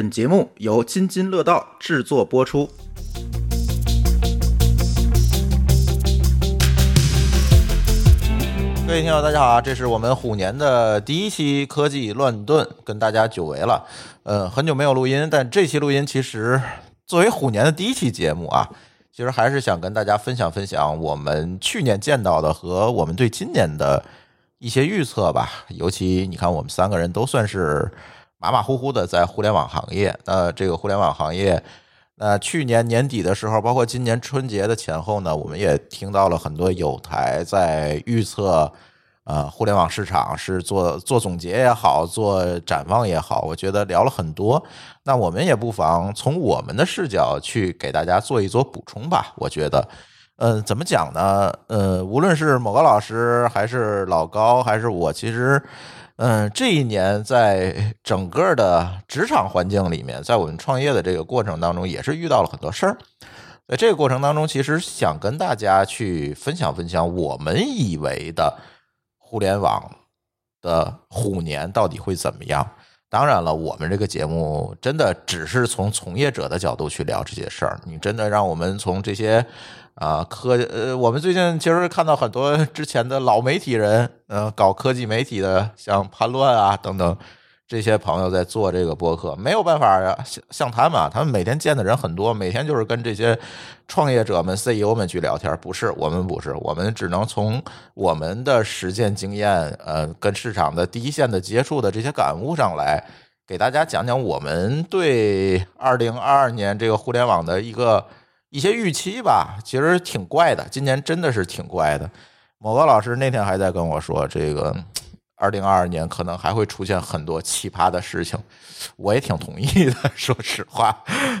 本节目由津津乐道制作播出。各位听友，大家好！这是我们虎年的第一期科技乱炖，跟大家久违了。呃，很久没有录音，但这期录音其实作为虎年的第一期节目啊，其实还是想跟大家分享分享我们去年见到的和我们对今年的一些预测吧。尤其你看，我们三个人都算是马马虎虎的在互联网行业。那这个互联网行业。那去年年底的时候，包括今年春节的前后呢，我们也听到了很多有台在预测，呃，互联网市场是做做总结也好，做展望也好，我觉得聊了很多。那我们也不妨从我们的视角去给大家做一做补充吧。我觉得，嗯，怎么讲呢？呃，无论是某个老师，还是老高，还是我，其实。嗯，这一年在整个的职场环境里面，在我们创业的这个过程当中，也是遇到了很多事儿。在这个过程当中，其实想跟大家去分享分享，我们以为的互联网的虎年到底会怎么样。当然了，我们这个节目真的只是从从业者的角度去聊这些事儿。你真的让我们从这些。啊，科呃，我们最近其实看到很多之前的老媒体人，呃，搞科技媒体的，像潘乱啊等等这些朋友在做这个播客，没有办法呀，像像他们啊，他们每天见的人很多，每天就是跟这些创业者们、CEO 们去聊天。不是，我们不是，我们只能从我们的实践经验，呃，跟市场的第一线的接触的这些感悟上来，给大家讲讲我们对二零二二年这个互联网的一个。一些预期吧，其实挺怪的。今年真的是挺怪的。某个老师那天还在跟我说，这个二零二二年可能还会出现很多奇葩的事情。我也挺同意的，说实话。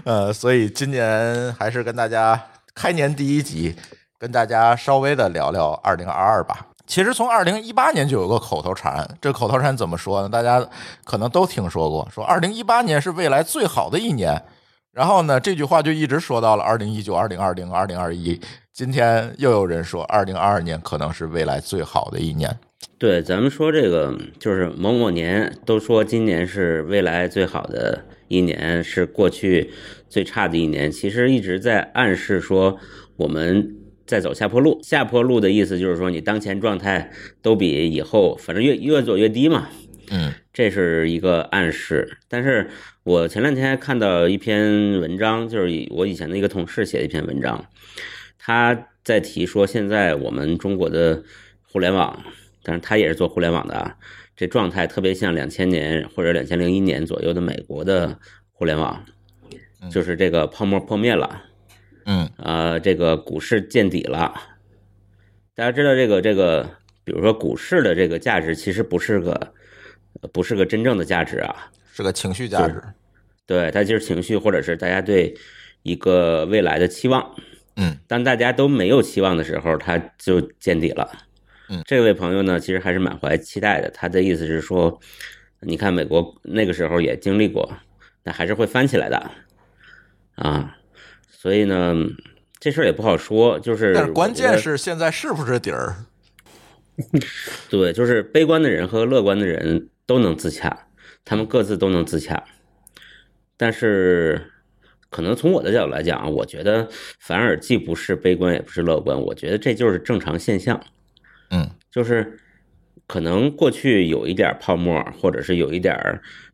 呃，所以今年还是跟大家开年第一集，跟大家稍微的聊聊二零二二吧。其实从二零一八年就有个口头禅，这口头禅怎么说呢？大家可能都听说过，说二零一八年是未来最好的一年。然后呢，这句话就一直说到了二零一九、二零二零、二零二一。今天又有人说，二零二二年可能是未来最好的一年。对，咱们说这个就是某某年，都说今年是未来最好的一年，是过去最差的一年。其实一直在暗示说我们在走下坡路。下坡路的意思就是说，你当前状态都比以后，反正越越走越低嘛。嗯，这是一个暗示。但是我前两天还看到一篇文章，就是我以前的一个同事写的一篇文章，他在提说，现在我们中国的互联网，但是他也是做互联网的啊，这状态特别像两千年或者两千零一年左右的美国的互联网，就是这个泡沫破灭了，嗯，呃，这个股市见底了。大家知道这个这个，比如说股市的这个价值，其实不是个。不是个真正的价值啊，是个情绪价值。对，它就是情绪，或者是大家对一个未来的期望。嗯，当大家都没有期望的时候，它就见底了。嗯，这位朋友呢，其实还是满怀期待的。他的意思是说，你看美国那个时候也经历过，那还是会翻起来的啊。所以呢，这事儿也不好说。就是，但是关键是现在是不是底儿？对，就是悲观的人和乐观的人。都能自洽，他们各自都能自洽，但是可能从我的角度来讲啊，我觉得反而既不是悲观也不是乐观，我觉得这就是正常现象。嗯，就是可能过去有一点泡沫，或者是有一点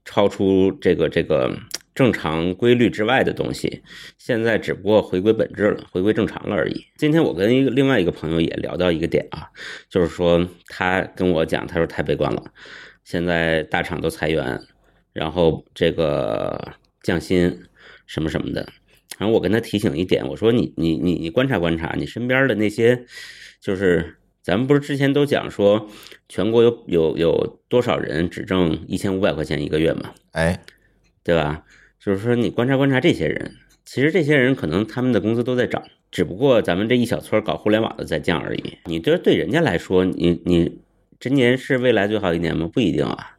超出这个这个正常规律之外的东西，现在只不过回归本质了，回归正常了而已。今天我跟一个另外一个朋友也聊到一个点啊，就是说他跟我讲，他说太悲观了。现在大厂都裁员，然后这个降薪什么什么的，然后我跟他提醒一点，我说你你你你观察观察，你身边的那些，就是咱们不是之前都讲说，全国有有有多少人只挣一千五百块钱一个月嘛？哎，对吧？就是说你观察观察这些人，其实这些人可能他们的工资都在涨，只不过咱们这一小撮搞互联网的在降而已。你这对人家来说，你你。今年是未来最好一年吗？不一定啊，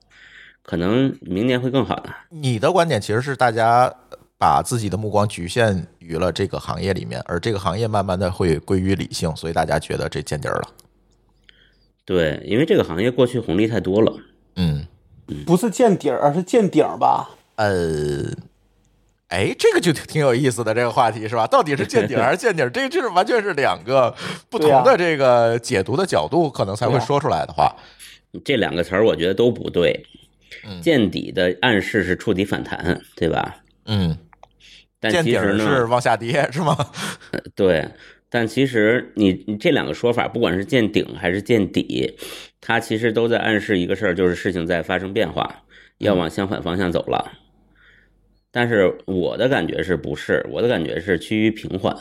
可能明年会更好的。你的观点其实是大家把自己的目光局限于了这个行业里面，而这个行业慢慢的会归于理性，所以大家觉得这见底儿了。对，因为这个行业过去红利太多了。嗯，不是见底儿，而是见顶儿吧？呃，哎，这个就挺有意思的这个话题是吧？到底是见顶还是见底？这个就是完全是两个不同的这个解读的角度，可能才会说出来的话。这两个词儿我觉得都不对。嗯见底的暗示是触底反弹，对吧？嗯，但见底儿其实呢，是往下跌是吗？对，但其实你你这两个说法，不管是见顶还是见底，它其实都在暗示一个事儿，就是事情在发生变化，要往相反方向走了。但是我的感觉是不是？我的感觉是趋于平缓。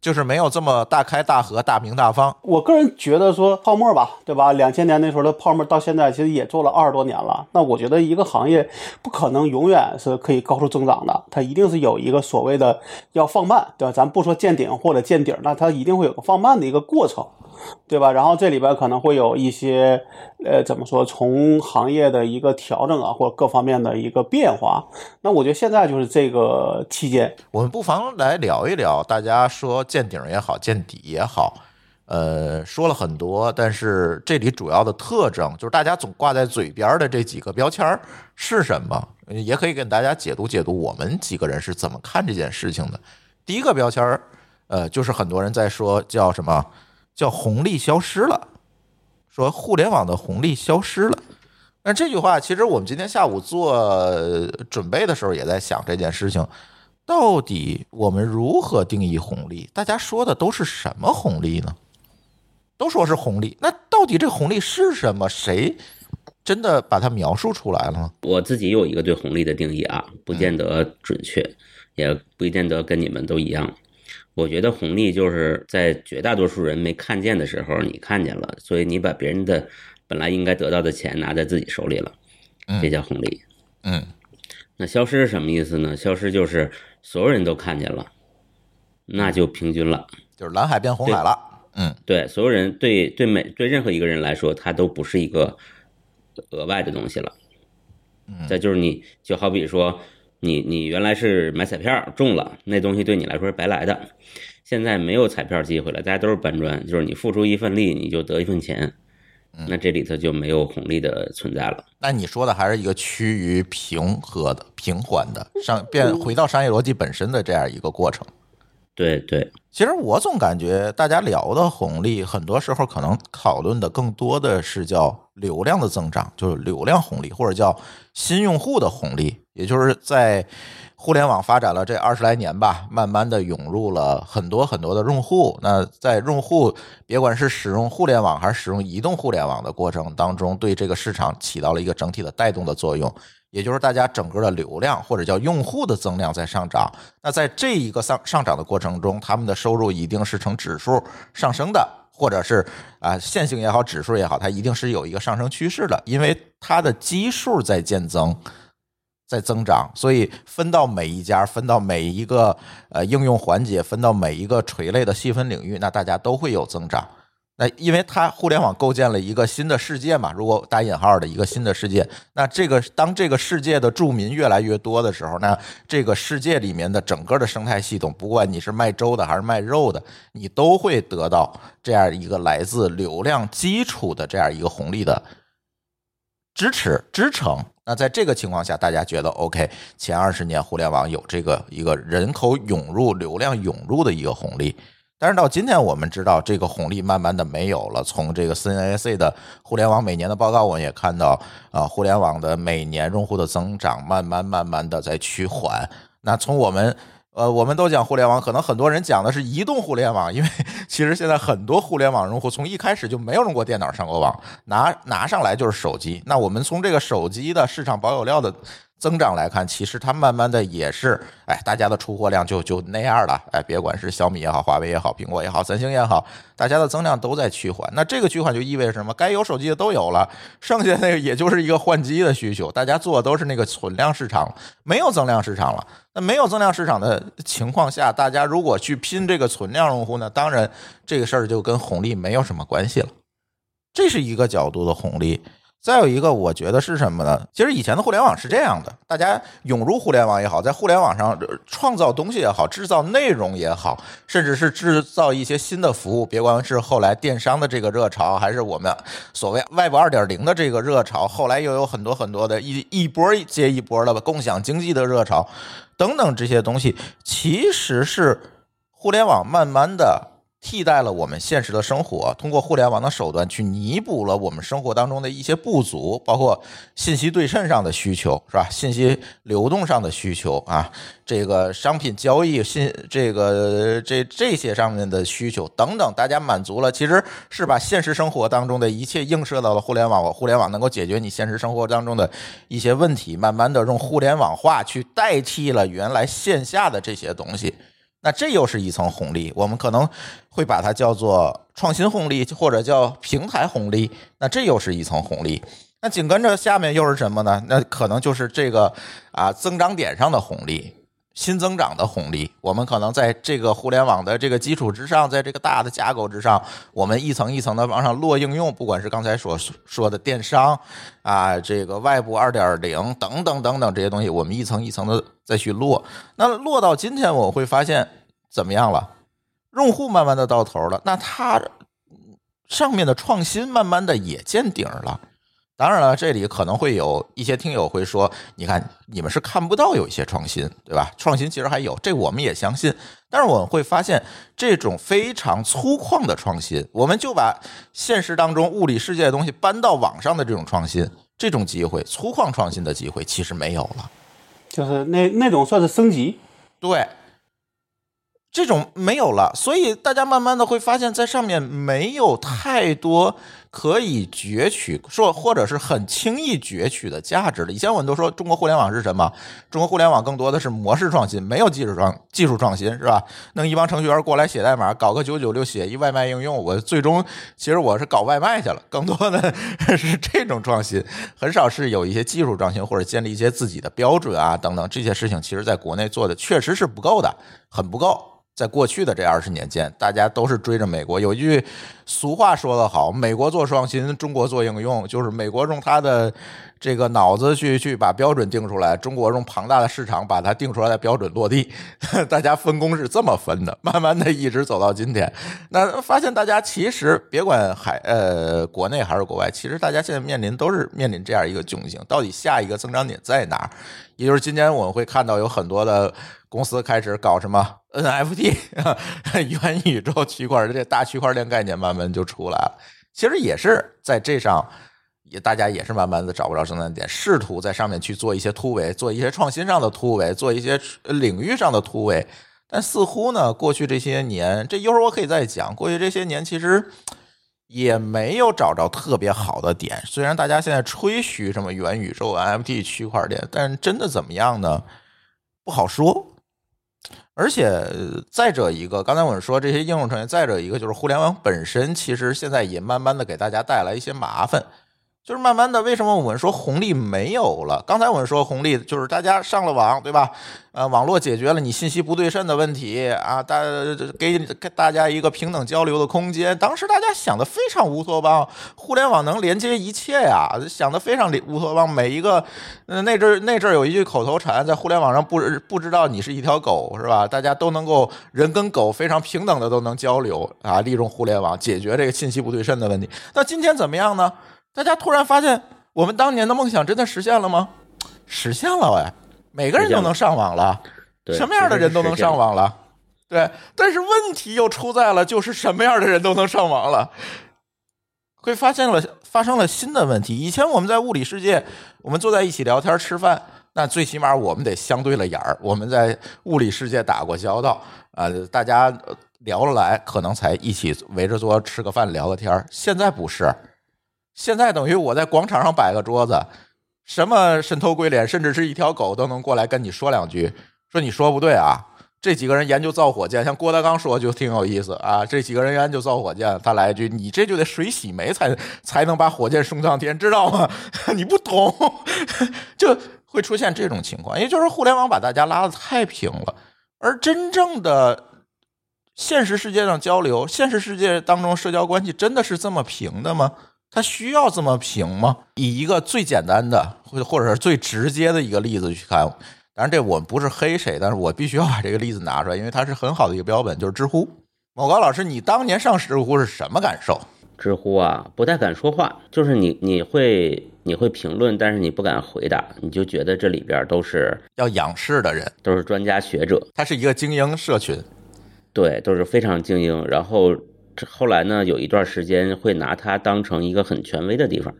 就是没有这么大开大合、大明大方。我个人觉得说泡沫吧，对吧？两千年那时候的泡沫到现在其实也做了二十多年了。那我觉得一个行业不可能永远是可以高速增长的，它一定是有一个所谓的要放慢，对吧？咱不说见顶或者见底，那它一定会有个放慢的一个过程，对吧？然后这里边可能会有一些呃怎么说，从行业的一个调整啊，或者各方面的一个变化。那我觉得现在就是这个期间，我们不妨来聊一聊，大家说见顶也好，见底也好，呃，说了很多，但是这里主要的特征就是大家总挂在嘴边的这几个标签是什么？也可以给大家解读解读我们几个人是怎么看这件事情的。第一个标签，呃，就是很多人在说叫什么？叫红利消失了，说互联网的红利消失了。那这句话，其实我们今天下午做准备的时候也在想这件事情。到底我们如何定义红利？大家说的都是什么红利呢？都说是红利，那到底这红利是什么？谁真的把它描述出来了吗？我自己有一个对红利的定义啊，不见得准确，也不见得跟你们都一样。我觉得红利就是在绝大多数人没看见的时候，你看见了，所以你把别人的本来应该得到的钱拿在自己手里了，这叫红利。嗯那消失是什么意思呢？消失就是所有人都看见了，那就平均了。就是蓝海变红海了。嗯对所有人对对每对任何一个人来说，它都不是一个额外的东西了。再就是你就好比说，你你原来是买彩票中了，那东西对你来说是白来的，现在没有彩票机会了，大家都是搬砖，就是你付出一份力，你就得一份钱，那这里头就没有红利的存在了。那你说的还是一个趋于平和的、平缓的商变回到商业逻辑本身的这样一个过程。对对，其实我总感觉大家聊的红利，很多时候可能讨论的更多的是叫流量的增长，就是流量红利，或者叫新用户的红利，也就是在互联网发展了这二十来年吧，慢慢的涌入了很多很多的用户。那在用户别管是使用互联网还是使用移动互联网的过程当中，对这个市场起到了一个整体的带动的作用。也就是大家整个的流量或者叫用户的增量在上涨，那在这一个上上涨的过程中，他们的收入一定是呈指数上升的，或者是啊线性也好，指数也好，它一定是有一个上升趋势的，因为它的基数在渐增，在增长，所以分到每一家，分到每一个呃应用环节，分到每一个垂类的细分领域，那大家都会有增长。那因为它互联网构建了一个新的世界嘛，如果打引号的一个新的世界，那这个当这个世界的住民越来越多的时候，那这个世界里面的整个的生态系统，不管你是卖粥的还是卖肉的，你都会得到这样一个来自流量基础的这样一个红利的支持支撑。那在这个情况下，大家觉得 OK，前二十年互联网有这个一个人口涌入、流量涌入的一个红利。但是到今天，我们知道这个红利慢慢的没有了。从这个 CNAC 的互联网每年的报告，我们也看到，啊，互联网的每年用户的增长慢慢慢慢的在趋缓。那从我们，呃，我们都讲互联网，可能很多人讲的是移动互联网，因为 其实现在很多互联网用户从一开始就没有用过电脑上过网，拿拿上来就是手机。那我们从这个手机的市场保有量的。增长来看，其实它慢慢的也是，哎，大家的出货量就就那样了，哎，别管是小米也好，华为也好，苹果也好，三星也好，大家的增量都在趋缓。那这个趋缓就意味着什么？该有手机的都有了，剩下那个也就是一个换机的需求，大家做的都是那个存量市场，没有增量市场了。那没有增量市场的情况下，大家如果去拼这个存量用户呢，当然这个事儿就跟红利没有什么关系了。这是一个角度的红利。再有一个，我觉得是什么呢？其实以前的互联网是这样的，大家涌入互联网也好，在互联网上创造东西也好，制造内容也好，甚至是制造一些新的服务，别管是后来电商的这个热潮，还是我们所谓外部二点零的这个热潮，后来又有很多很多的一一波接一波的共享经济的热潮，等等这些东西，其实是互联网慢慢的替代了我们现实的生活，通过互联网的手段去弥补了我们生活当中的一些不足，包括信息对称上的需求，是吧？信息流动上的需求啊，这个商品交易信这个这这些上面的需求等等，大家满足了，其实是把现实生活当中的一切映射到了互联网，互联网能够解决你现实生活当中的一些问题，慢慢的用互联网化去代替了原来线下的这些东西。那这又是一层红利，我们可能会把它叫做创新红利，或者叫平台红利。那这又是一层红利。那紧跟着下面又是什么呢？那可能就是这个啊增长点上的红利，新增长的红利。我们可能在这个互联网的这个基础之上，在这个大的架构之上，我们一层一层的往上落应用，不管是刚才所说的电商啊，这个外部二点零等等等等这些东西，我们一层一层的再去落。那落到今天，我会发现怎么样了？用户慢慢的到头了，那它上面的创新慢慢的也见顶了。当然了，这里可能会有一些听友会说：“你看，你们是看不到有一些创新，对吧？创新其实还有，这我们也相信。但是我们会发现，这种非常粗犷的创新，我们就把现实当中物理世界的东西搬到网上的这种创新，这种机会，粗犷创新的机会其实没有了。就是那那种算是升级，对，这种没有了，所以大家慢慢的会发现，在上面没有太多可以攫取，说或者是很轻易攫取的价值了。以前我们都说中国互联网是什么？中国互联网更多的是模式创新，没有技术创技术创新，是吧？弄一帮程序员过来写代码，搞个九九六写一外卖应用，我最终其实我是搞外卖去了。更多的是这种创新，很少是有一些技术创新或者建立一些自己的标准啊等等这些事情，其实在国内做的确实是不够的，很不够。在过去的这二十年间，大家都是追着美国。有一句俗话说得好：“美国做创新，中国做应用。”就是美国用他的这个脑子去去把标准定出来，中国用庞大的市场把它定出来的标准落地。大家分工是这么分的，慢慢的一直走到今天。那发现大家其实别管海呃国内还是国外，其实大家现在面临都是面临这样一个窘境：到底下一个增长点在哪儿？也就是今年我们会看到有很多的公司开始搞什么 NFT、元宇宙、区块链这大区块链概念慢慢就出来了。其实也是在这上，也大家也是慢慢的找不着增长点，试图在上面去做一些突围，做一些创新上的突围，做一些领域上的突围。但似乎呢，过去这些年，这一会儿我可以再讲。过去这些年其实也没有找着特别好的点。虽然大家现在吹嘘什么元宇宙、NFT、区块链，但真的怎么样呢？不好说。而且再者一个，刚才我们说这些应用程序，再者一个就是互联网本身，其实现在也慢慢的给大家带来一些麻烦。就是慢慢的，为什么我们说红利没有了？刚才我们说红利就是大家上了网，对吧？呃，网络解决了你信息不对称的问题啊，大给给大家一个平等交流的空间。当时大家想的非常乌托邦，互联网能连接一切呀，想的非常乌托邦。每一个，那阵儿那阵儿有一句口头禅，在互联网上不不知道你是一条狗是吧？大家都能够人跟狗非常平等的都能交流啊，利用互联网解决这个信息不对称的问题。那今天怎么样呢？大家突然发现，我们当年的梦想真的实现了吗？实现了哎，每个人都能上网了，对什么样的人都能上网了。对，但是问题又出在了，就是什么样的人都能上网了，会发现了发生了新的问题。以前我们在物理世界，我们坐在一起聊天吃饭，那最起码我们得相对了眼儿，我们在物理世界打过交道啊、大家呃聊得来，可能才一起围着桌吃个饭聊个天儿现在不是。现在等于我在广场上摆个桌子，什么神头鬼脸，甚至是一条狗都能过来跟你说两句，说你说不对啊。这几个人研究造火箭，像郭德纲说就挺有意思啊。这几个人研究造火箭，他来一句：“你这就得水洗煤才才能把火箭送上天，知道吗？” 你不懂，就会出现这种情况，也就是互联网把大家拉得太平了，而真正的现实世界上交流，现实世界当中社交关系真的是这么平的吗？它需要这么平吗？以一个最简单的或或者是最直接的一个例子去看，当然这我们不是黑谁，但是我必须要把这个例子拿出来，因为它是很好的一个标本，就是知乎。某高老师，你当年上知乎是什么感受？知乎啊，不太敢说话，就是你你会你会评论，但是你不敢回答，你就觉得这里边都是要仰视的人，都是专家学者，它是一个精英社群，对，都是非常精英。然后后来呢，有一段时间会拿它当成一个很权威的地方，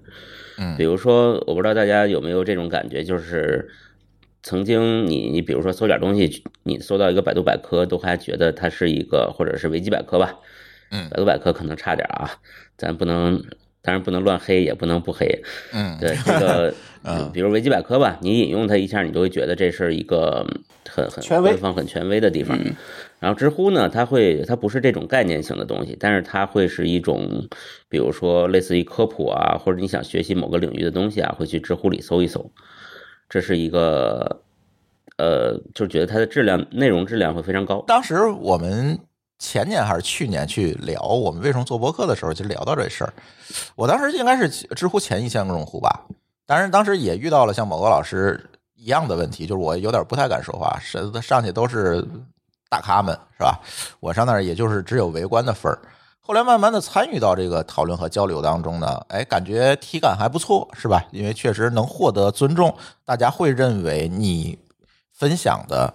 嗯。比如说，我不知道大家有没有这种感觉，就是曾经你你比如说搜点东西，你搜到一个百度百科，都还觉得它是一个，或者是维基百科吧，嗯。百度百科可能差点啊，咱不能，当然不能乱黑，也不能不黑，嗯，对这个，嗯比如维基百科吧，你引用它一下，你就会觉得这是一个很很权威官方、很权威的地方。然后知乎呢，它会它不是这种概念性的东西，但是它会是一种，比如说类似于科普啊，或者你想学习某个领域的东西啊，会去知乎里搜一搜。这是一个，呃，就是觉得它的质量、内容质量会非常高。当时我们前年还是去年去聊我们为什么做博客的时候，就聊到这事儿。我当时应该是知乎前一千个用户吧，当然当时也遇到了像某个老师一样的问题，就是我有点不太敢说话，是上去都是大咖们，是吧？我上那儿也就是只有围观的份儿。后来慢慢的参与到这个讨论和交流当中呢，哎，感觉体感还不错，是吧？因为确实能获得尊重，大家会认为你分享的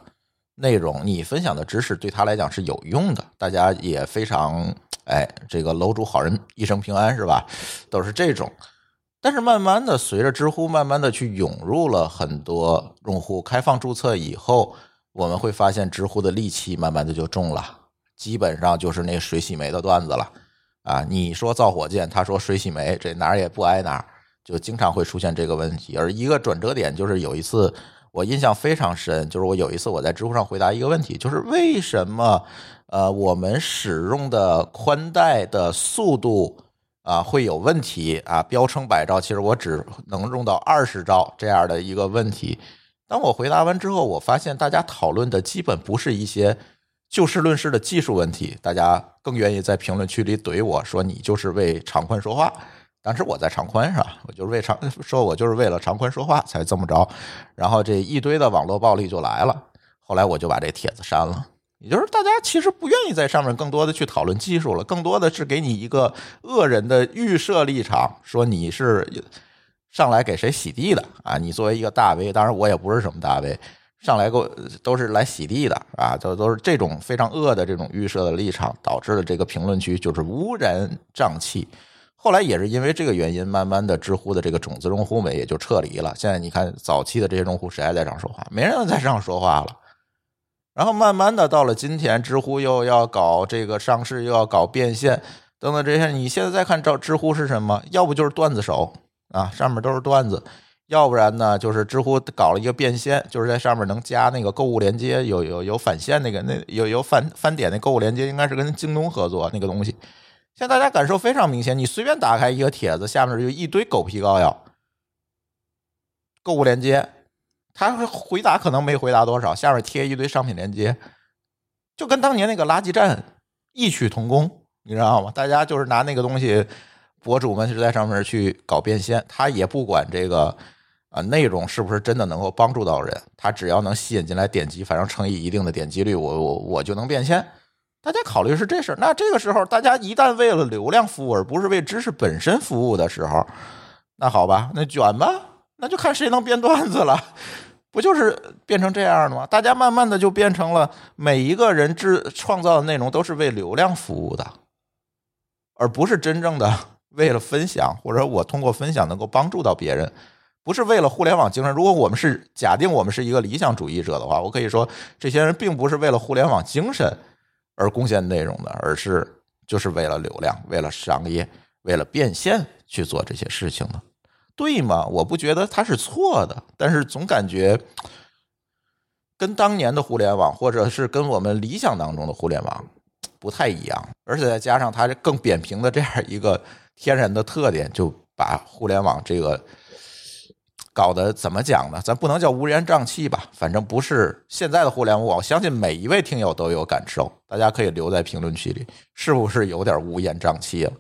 内容，你分享的知识对他来讲是有用的，大家也非常哎，这个楼主好人一生平安，是吧？都是这种。但是慢慢的，随着知乎慢慢的去涌入了很多用户，开放注册以后，我们会发现知乎的戾气慢慢的就重了，基本上就是那水洗煤的段子了啊！你说造火箭，他说水洗煤，这哪儿也不挨哪儿，就经常会出现这个问题。而一个转折点就是有一次我印象非常深，就是我有一次我在知乎上回答一个问题，就是为什么呃我们使用的宽带的速度啊会有问题啊？标称百兆，其实我只能用到二十兆这样的一个问题。当我回答完之后，我发现大家讨论的基本不是一些就事论事的技术问题，大家更愿意在评论区里怼我说你就是为长宽说话。当时我在长宽是吧？我就是为长说，我就是为了长宽说话才这么着。然后这一堆的网络暴力就来了。后来我就把这帖子删了。也就是大家其实不愿意在上面更多的去讨论技术了，更多的是给你一个恶人的预设立场，说你是上来给谁洗地的啊？你作为一个大 V，当然我也不是什么大 V，上来给我都是来洗地的啊，都都是这种非常恶的这种预设的立场，导致了这个评论区就是乌烟瘴气。后来也是因为这个原因，慢慢的知乎的这个种子用户们也就撤离了。现在你看早期的这些用户，谁还在上说话？没人再上说话了。然后慢慢的到了今天，知乎又要搞这个上市，又要搞变现等等这些。你现在再看知知乎是什么？要不就是段子手啊，上面都是段子；要不然呢，就是知乎搞了一个变现，就是在上面能加那个购物链接，有有有返现那个那有有返返点那购物链接，应该是跟京东合作那个东西。现在大家感受非常明显，你随便打开一个帖子，下面就一堆狗皮膏药，购物链接，他回答可能没回答多少，下面贴一堆商品链接，就跟当年那个垃圾站异曲同工，你知道吗？大家就是拿那个东西，博主们是在上面去搞变现，他也不管这个啊内容是不是真的能够帮助到人，他只要能吸引进来点击，反正乘以一定的点击率，我我我就能变现。大家考虑是这事儿，那这个时候大家一旦为了流量服务，而不是为知识本身服务的时候，那好吧，那卷吧，那就看谁能编段子了，不就是变成这样的吗？大家慢慢的就变成了每一个人制创造的内容都是为流量服务的，而不是真正的 为了分享，或者我通过分享能够帮助到别人。不是为了互联网精神。如果我们是假定我们是一个理想主义者的话，我可以说，这些人并不是为了互联网精神而贡献内容的，而是就是为了流量、为了商业、为了变现去做这些事情的，对吗？我不觉得它是错的，但是总感觉跟当年的互联网，或者是跟我们理想当中的互联网不太一样，而且再加上它更扁平的这样一个天然的特点，就把互联网这个。搞得怎么讲呢？咱不能叫乌烟瘴气吧，反正不是现在的互联网。我相信每一位听友都有感受，大家可以留在评论区里，是不是有点乌烟瘴气了？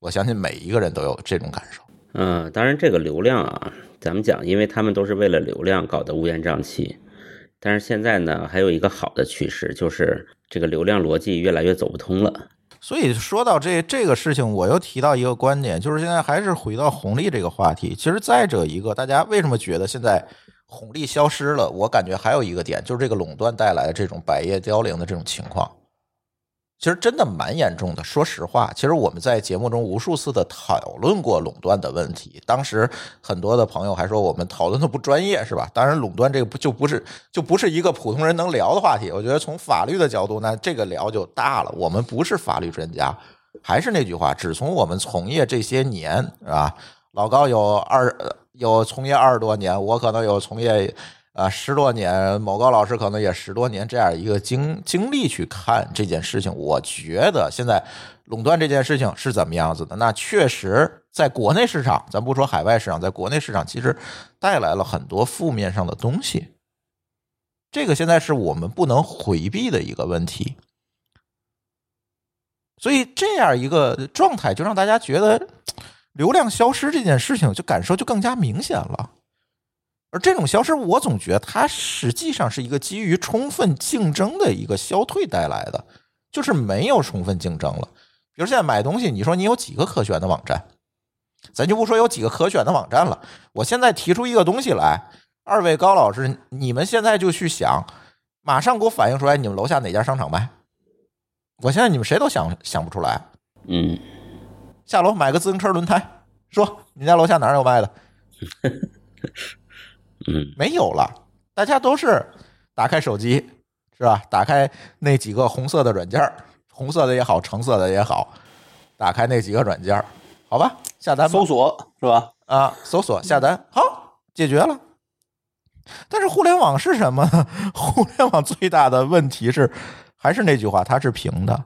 我相信每一个人都有这种感受。嗯，当然这个流量啊，咱们讲，因为他们都是为了流量搞得乌烟瘴气。但是现在呢，还有一个好的趋势，就是这个流量逻辑越来越走不通了。所以说到这这个事情，我又提到一个观点，就是现在还是回到红利这个话题。其实再者一个，大家为什么觉得现在红利消失了？我感觉还有一个点，就是这个垄断带来的这种百业凋零的这种情况。其实真的蛮严重的。说实话，其实我们在节目中无数次的讨论过垄断的问题。当时很多的朋友还说我们讨论的不专业，是吧？当然，垄断这个不就不是就不是一个普通人能聊的话题。我觉得从法律的角度，那这个聊就大了。我们不是法律专家，还是那句话，只从我们从业这些年，是吧？老高有二有从业二十多年，我可能有从业。啊，十多年，某高老师可能也十多年这样一个经经历去看这件事情，我觉得现在垄断这件事情是怎么样子的？那确实在国内市场，咱不说海外市场，在国内市场其实带来了很多负面上的东西，这个现在是我们不能回避的一个问题。所以这样一个状态，就让大家觉得流量消失这件事情，就感受就更加明显了。而这种消失，我总觉得它实际上是一个基于充分竞争的一个消退带来的，就是没有充分竞争了。比如现在买东西，你说你有几个可选的网站？咱就不说有几个可选的网站了。我现在提出一个东西来，二位高老师，你们现在就去想，马上给我反映出来，你们楼下哪家商场卖？我现在你们谁都想想不出来。嗯，下楼买个自行车轮胎，说你家楼下哪儿有卖的？嗯，没有了，大家都是打开手机，是吧？打开那几个红色的软件红色的也好，橙色的也好，打开那几个软件好吧，下单搜索是吧？啊，搜索下单，好，解决了。但是互联网是什么？互联网最大的问题是，还是那句话，它是平的，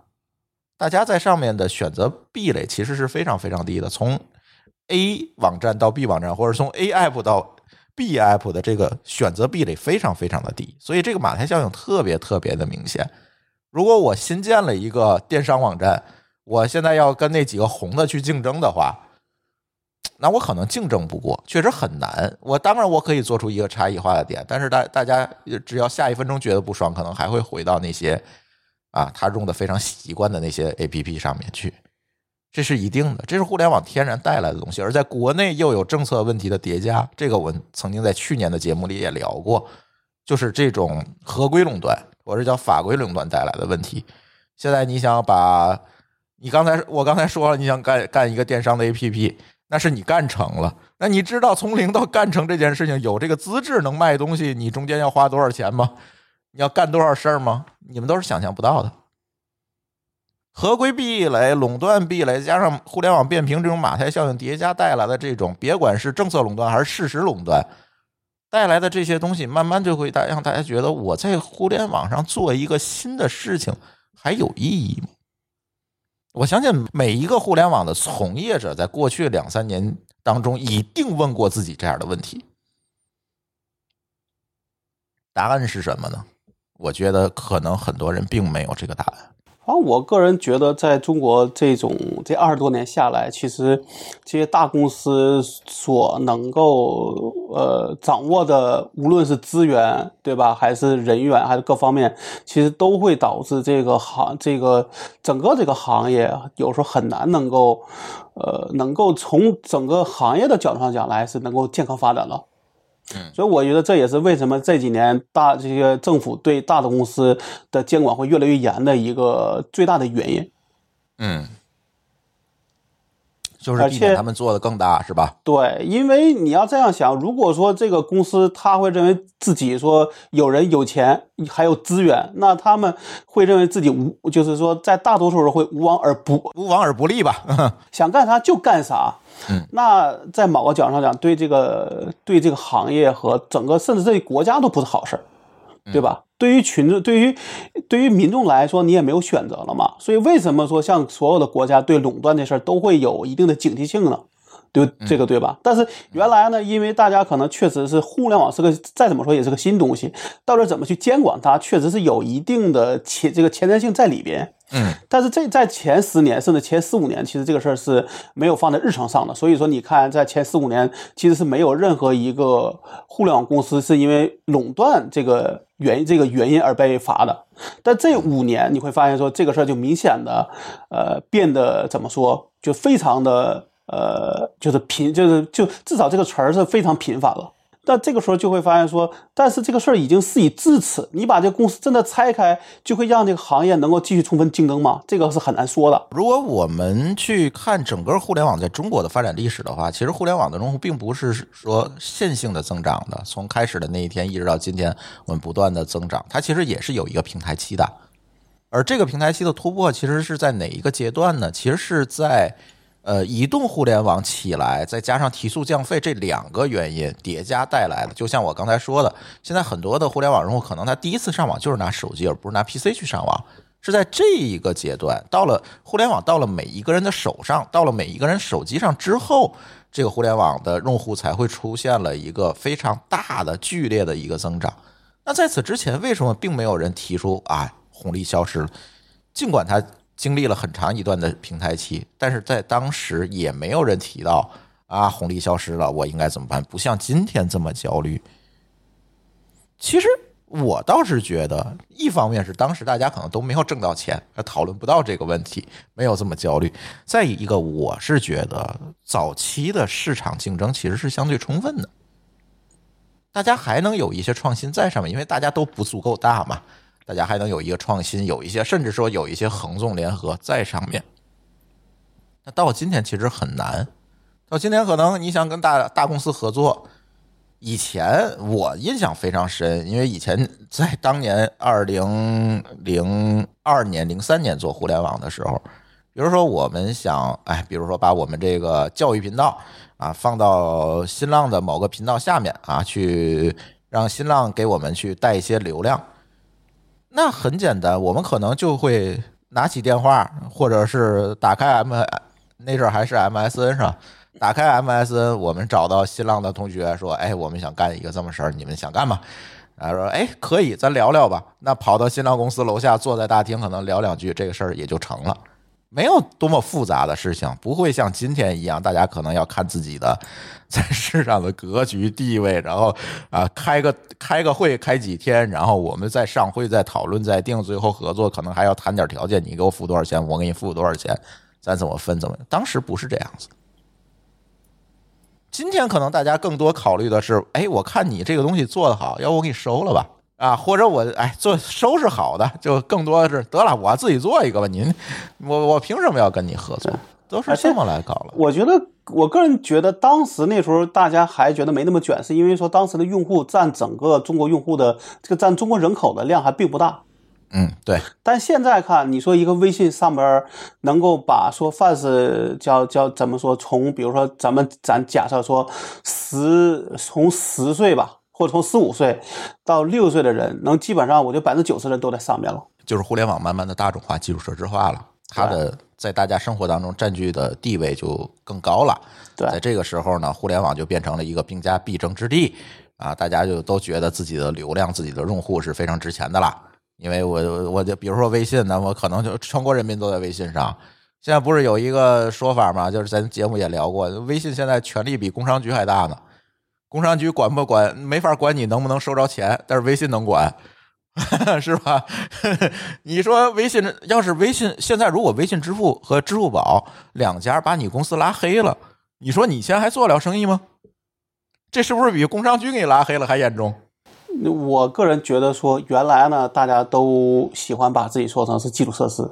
大家在上面的选择壁垒其实是非常非常低的。从 A 网站到 B 网站，或者从 A app 到 B app 的这个选择壁垒非常非常的低，所以这个马太效应特别特别的明显。如果我新建了一个电商网站，我现在要跟那几个红的去竞争的话，那我可能竞争不过，确实很难。我当然我可以做出一个差异化的点，但是大大家只要下一分钟觉得不爽，可能还会回到那些啊他用的非常习惯的那些 APP 上面去。这是一定的，这是互联网天然带来的东西，而在国内又有政策问题的叠加，这个我曾经在去年的节目里也聊过，就是这种合规垄断，或者叫法规垄断带来的问题。现在你想把，你刚才我刚才说了，你想干干一个电商的 APP，那是你干成了，那你知道从零到干成这件事情有这个资质能卖东西，你中间要花多少钱吗？你要干多少事儿吗？你们都是想象不到的。合规壁垒、垄断壁垒，加上互联网变频这种马太效应叠加带来的这种，别管是政策垄断还是事实垄断，带来的这些东西，慢慢就会大让大家觉得，我在互联网上做一个新的事情还有意义吗？我相信每一个互联网的从业者，在过去两三年当中，一定问过自己这样的问题。答案是什么呢？我觉得可能很多人并没有这个答案。反正我个人觉得，在中国这种这二十多年下来，其实这些大公司所能够呃掌握的，无论是资源对吧，还是人员，还是各方面，其实都会导致这个行这个整个这个行业有时候很难能够呃能够从整个行业的角度上讲来是能够健康发展的。所以我觉得这也是为什么这几年大这些政府对大的公司的监管会越来越严的一个最大的原因。嗯，就是避免他们做的更大，是吧？对，因为你要这样想，如果说这个公司他会认为自己说有人有钱还有资源，那他们会认为自己无，就是说在大多数人会无往而不无往而不利吧？想干啥就干啥。嗯，那在某个角度上讲，对这个对这个行业和整个甚至这个国家都不是好事儿，对吧？对于群众，对于对于民众来说，你也没有选择了嘛。所以为什么说像所有的国家对垄断这事儿都会有一定的警惕性呢？对这个对吧？但是原来呢，因为大家可能确实是互联网是个再怎么说也是个新东西，到底怎么去监管它，确实是有一定的前这个前瞻性在里边。嗯，但是这在前十年甚至前四五年，其实这个事儿是没有放在日程上的。所以说，你看在前四五年，其实是没有任何一个互联网公司是因为垄断这个原因这个原因而被罚的。但这五年你会发现说，这个事儿就明显的呃变得怎么说，就非常的呃就是频就是就至少这个词儿是非常频繁了。但这个时候就会发现说，但是这个事儿已经事已至此，你把这公司真的拆开，就会让这个行业能够继续充分竞争吗？这个是很难说的。如果我们去看整个互联网在中国的发展历史的话，其实互联网的用户并不是说线性的增长的，从开始的那一天一直到今天，我们不断的增长，它其实也是有一个平台期的。而这个平台期的突破，其实是在哪一个阶段呢？其实是在。呃，移动互联网起来，再加上提速降费这两个原因叠加带来的，就像我刚才说的，现在很多的互联网用户可能他第一次上网就是拿手机，而不是拿 PC 去上网，是在这一个阶段，到了互联网到了每一个人的手上，到了每一个人手机上之后，这个互联网的用户才会出现了一个非常大的、剧烈的一个增长。那在此之前，为什么并没有人提出啊红利消失了？尽管它。经历了很长一段的平台期，但是在当时也没有人提到啊红利消失了，我应该怎么办？不像今天这么焦虑。其实我倒是觉得，一方面是当时大家可能都没有挣到钱，讨论不到这个问题，没有这么焦虑；再一个，我是觉得早期的市场竞争其实是相对充分的，大家还能有一些创新在上面，因为大家都不足够大嘛。大家还能有一个创新，有一些甚至说有一些横纵联合在上面。那到今天其实很难。到今天可能你想跟大大公司合作，以前我印象非常深，因为以前在当年二零零二年、零三年做互联网的时候，比如说我们想，哎，比如说把我们这个教育频道啊放到新浪的某个频道下面啊，去让新浪给我们去带一些流量。那很简单，我们可能就会拿起电话，或者是打开 M，那阵还是 MSN 上？打开 MSN，我们找到新浪的同学说：“哎，我们想干一个这么事儿，你们想干吗？”他说：“哎，可以，咱聊聊吧。”那跑到新浪公司楼下，坐在大厅，可能聊两句，这个事儿也就成了。没有多么复杂的事情，不会像今天一样，大家可能要看自己的在市场的格局地位，然后啊开个开个会开几天，然后我们再上会再讨论再定，最后合作可能还要谈点条件，你给我付多少钱，我给你付多少钱，咱怎么分怎么？当时不是这样子，今天可能大家更多考虑的是，哎，我看你这个东西做的好，要不我给你收了吧。啊，或者我哎做收拾好的，就更多的是得了，我自己做一个吧。您，我我凭什么要跟你合作？都是这么来搞了。我觉得，我个人觉得，当时那时候大家还觉得没那么卷，是因为说当时的用户占整个中国用户的这个占中国人口的量还并不大。嗯，对。但现在看，你说一个微信上边能够把说凡是叫叫怎么说，从比如说咱们咱假设说十从十岁吧。或者从十五岁到六岁的人，能基本上，我觉得百分之九十人都在上面了。就是互联网慢慢的大众化、基础设施化了，它的在大家生活当中占据的地位就更高了。对，在这个时候呢，互联网就变成了一个兵家必争之地啊！大家就都觉得自己的流量、自己的用户是非常值钱的了。因为我我就比如说微信呢，我可能就全国人民都在微信上。现在不是有一个说法吗？就是咱节目也聊过，微信现在权力比工商局还大呢。工商局管不管？没法管你能不能收着钱，但是微信能管，是吧？你说微信要是微信现在如果微信支付和支付宝两家把你公司拉黑了，你说你现在还做了生意吗？这是不是比工商局给你拉黑了还严重？我个人觉得说，原来呢，大家都喜欢把自己说成是基础设施。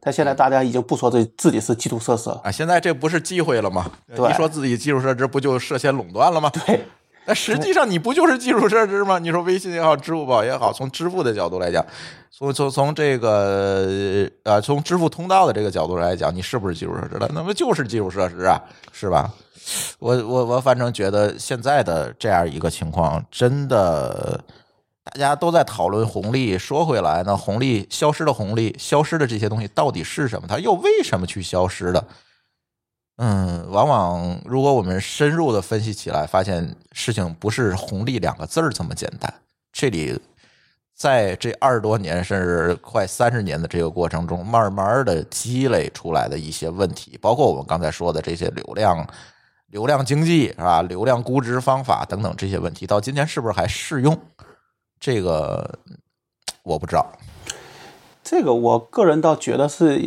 但现在大家已经不说自自己是基础设施了啊！现在这不是机会了吗？一说自己基础设施，不就涉嫌垄断了吗？对。那实际上你不就是基础设施吗？你说微信也好，支付宝也好，从支付的角度来讲，从从从这个呃，从支付通道的这个角度来讲，你是不是基础设施了？那么就是基础设施啊，是吧？我我我反正觉得现在的这样一个情况，真的。大家都在讨论红利，说回来呢，红利消失的红利，消失的这些东西到底是什么？它又为什么去消失的？嗯，往往如果我们深入的分析起来，发现事情不是红利两个字儿这么简单。这里在这二十多年甚至快三十年的这个过程中，慢慢的积累出来的一些问题，包括我们刚才说的这些流量、流量经济是吧？流量估值方法等等这些问题，到今天是不是还适用？这个我不知道。这个我个人倒觉得是，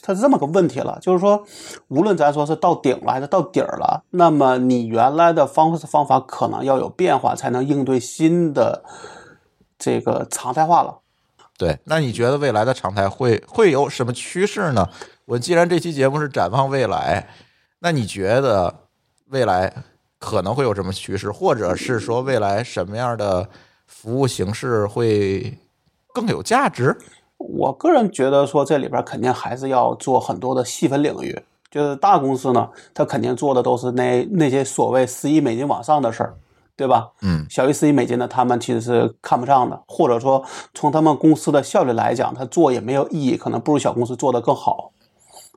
它是这么个问题了，就是说，无论咱说是到顶了还是到底儿了，那么你原来的方式方法可能要有变化，才能应对新的这个常态化了。对，那你觉得未来的常态会会有什么趋势呢？我既然这期节目是展望未来，那你觉得未来可能会有什么趋势，或者是说未来什么样的服务形式会更有价值？我个人觉得说，这里边肯定还是要做很多的细分领域。就是大公司呢，它肯定做的都是那那些所谓十亿美金往上的事儿，对吧？嗯，小于十亿美金的，他们其实是看不上的，或者说从他们公司的效率来讲，他做也没有意义，可能不如小公司做的更好。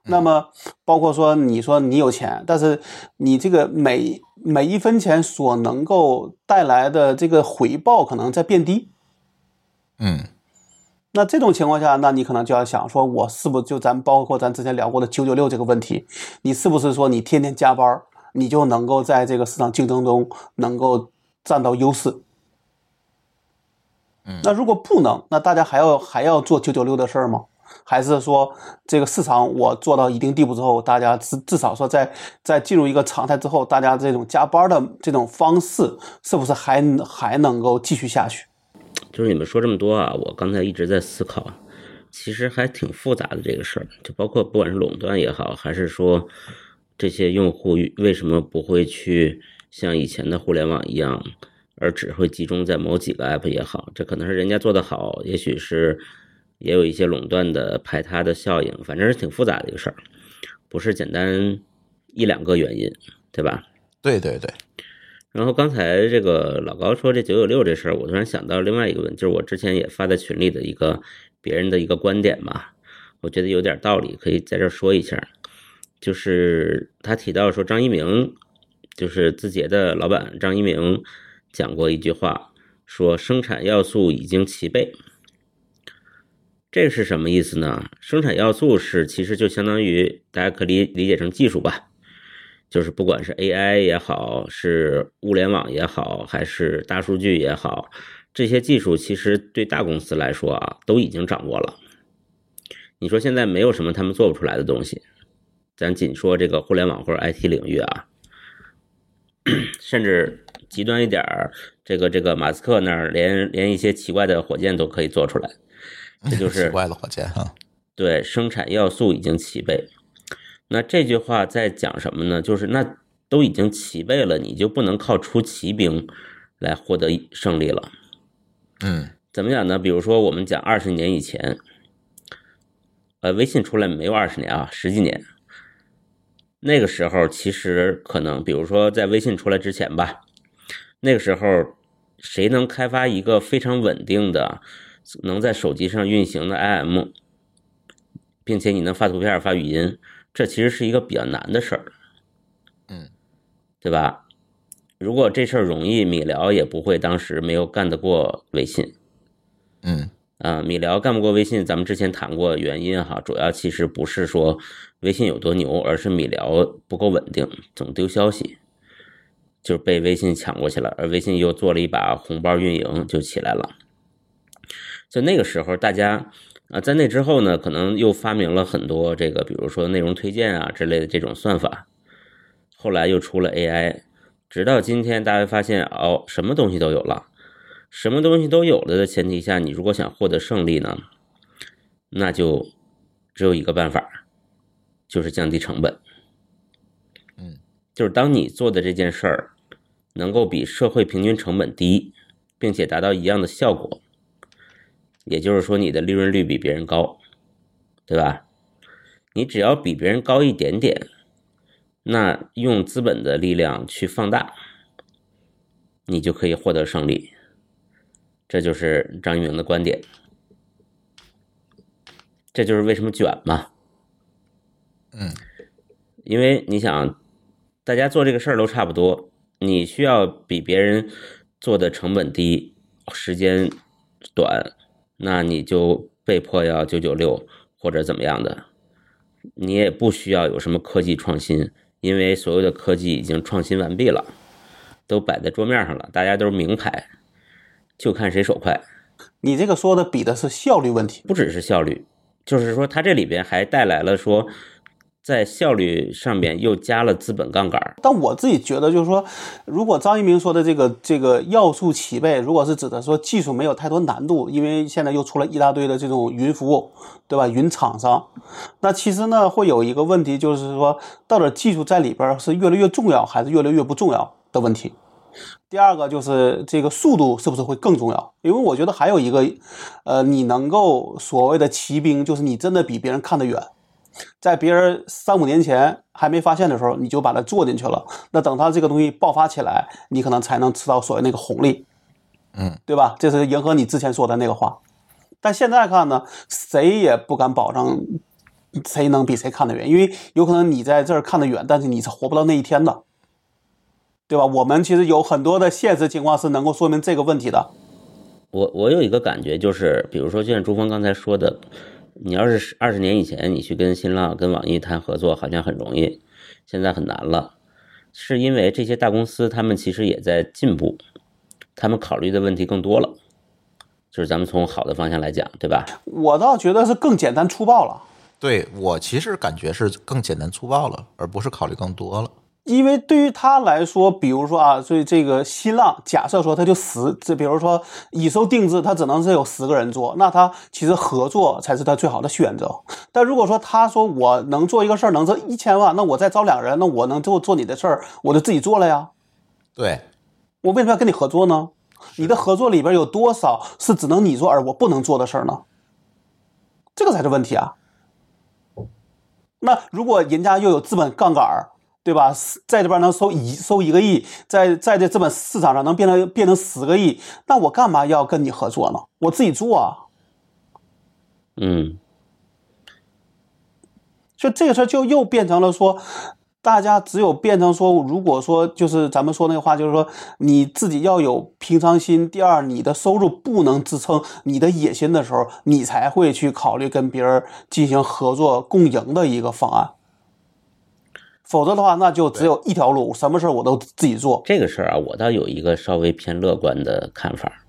那么，包括说你说你有钱，但是你这个每每一分钱所能够带来的这个回报可能在变低。嗯。那这种情况下，那你可能就要想说，我是不是就咱包括咱之前聊过的九九六这个问题，你是不是说你天天加班，你就能够在这个市场竞争中能够占到优势？嗯，那如果不能，那大家还要还要做九九六的事儿吗？还是说这个市场我做到一定地步之后，大家至至少说在在进入一个常态之后，大家这种加班的这种方式是不是还还能够继续下去？就是你们说这么多啊，我刚才一直在思考，其实还挺复杂的这个事儿，就包括不管是垄断也好，还是说这些用户为什么不会去像以前的互联网一样，而只会集中在某几个 app 也好，这可能是人家做的好，也许是也有一些垄断的排他的效应，反正是挺复杂的一个事儿，不是简单一两个原因，对吧？对对对。然后刚才这个老高说这九九六这事儿，我突然想到另外一个问题，就是我之前也发在群里的一个别人的一个观点吧，我觉得有点道理，可以在这说一下。就是他提到说张一鸣，就是字节的老板张一鸣讲过一句话，说生产要素已经齐备。这是什么意思呢？生产要素是其实就相当于大家可理理解成技术吧。就是不管是 AI 也好，是物联网也好，还是大数据也好，这些技术其实对大公司来说啊，都已经掌握了。你说现在没有什么他们做不出来的东西，咱仅说这个互联网或者 IT 领域啊，甚至极端一点儿，这个这个马斯克那儿连连一些奇怪的火箭都可以做出来，这就是奇怪的火箭哈。对，生产要素已经齐备。那这句话在讲什么呢？就是那都已经齐备了，你就不能靠出奇兵来获得胜利了。嗯，怎么讲呢？比如说我们讲二十年以前，呃，微信出来没有二十年啊，十几年。那个时候其实可能，比如说在微信出来之前吧，那个时候谁能开发一个非常稳定的、能在手机上运行的 IM，并且你能发图片、发语音？这其实是一个比较难的事儿，嗯，对吧？如果这事儿容易，米聊也不会当时没有干得过微信，嗯啊，米聊干不过微信，咱们之前谈过原因哈，主要其实不是说微信有多牛，而是米聊不够稳定，总丢消息，就是被微信抢过去了，而微信又做了一把红包运营，就起来了。就那个时候，大家。啊，在那之后呢，可能又发明了很多这个，比如说内容推荐啊之类的这种算法。后来又出了 AI，直到今天，大家发现哦，什么东西都有了。什么东西都有了的前提下，你如果想获得胜利呢，那就只有一个办法，就是降低成本。嗯，就是当你做的这件事儿能够比社会平均成本低，并且达到一样的效果。也就是说，你的利润率比别人高，对吧？你只要比别人高一点点，那用资本的力量去放大，你就可以获得胜利。这就是张一鸣的观点，这就是为什么卷嘛。嗯，因为你想，大家做这个事儿都差不多，你需要比别人做的成本低，时间短，那你就被迫要九九六或者怎么样的，你也不需要有什么科技创新，因为所有的科技已经创新完毕了，都摆在桌面上了，大家都是名牌，就看谁手快。你这个说的比的是效率问题，不只是效率，就是说它这里边还带来了说，在效率上面又加了资本杠杆。但我自己觉得，就是说，如果张一鸣说的这个这个要素齐备，如果是指的说技术没有太多难度，因为现在又出了一大堆的这种云服务，对吧？云厂商，那其实呢会有一个问题，就是说，到底技术在里边是越来越重要，还是越来越不重要的问题。第二个就是这个速度是不是会更重要？因为我觉得还有一个，呃，你能够所谓的骑兵，就是你真的比别人看得远，在别人三五年前还没发现的时候，你就把它做进去了。那等它这个东西爆发起来，你可能才能吃到所谓那个红利，嗯，对吧？这是迎合你之前说的那个话。但现在看呢，谁也不敢保证谁能比谁看得远，因为有可能你在这儿看得远，但是你是活不到那一天的。对吧？我们其实有很多的现实情况是能够说明这个问题的。我我有一个感觉，就是比如说，就像朱峰刚才说的，你要是二十年以前你去跟新浪、跟网易谈合作，好像很容易，现在很难了，是因为这些大公司他们其实也在进步，他们考虑的问题更多了。就是咱们从好的方向来讲，对吧？我倒觉得是更简单粗暴了。对我其实感觉是更简单粗暴了，而不是考虑更多了。因为对于他来说，比如说啊，所以这个新浪，假设说他就十，这比如说以收定制，他只能是有十个人做，那他其实合作才是他最好的选择。但如果说他说我能做一个事儿能挣一千万，那我再招两个人，那我能做做你的事儿，我就自己做了呀。对，我为什么要跟你合作呢？你的合作里边有多少是只能你做而我不能做的事儿呢？这个才是问题啊。那如果人家又有资本杠杆儿，对吧？在这边能收一收一个亿，在在这资本市场上能变成变成十个亿，那我干嘛要跟你合作呢？我自己做啊。嗯，所以这个事儿就又变成了说，大家只有变成说，如果说就是咱们说那个话，就是说你自己要有平常心。第二，你的收入不能支撑你的野心的时候，你才会去考虑跟别人进行合作共赢的一个方案。否则的话，那就只有一条路，什么事儿我都自己做。这个事儿啊，我倒有一个稍微偏乐观的看法，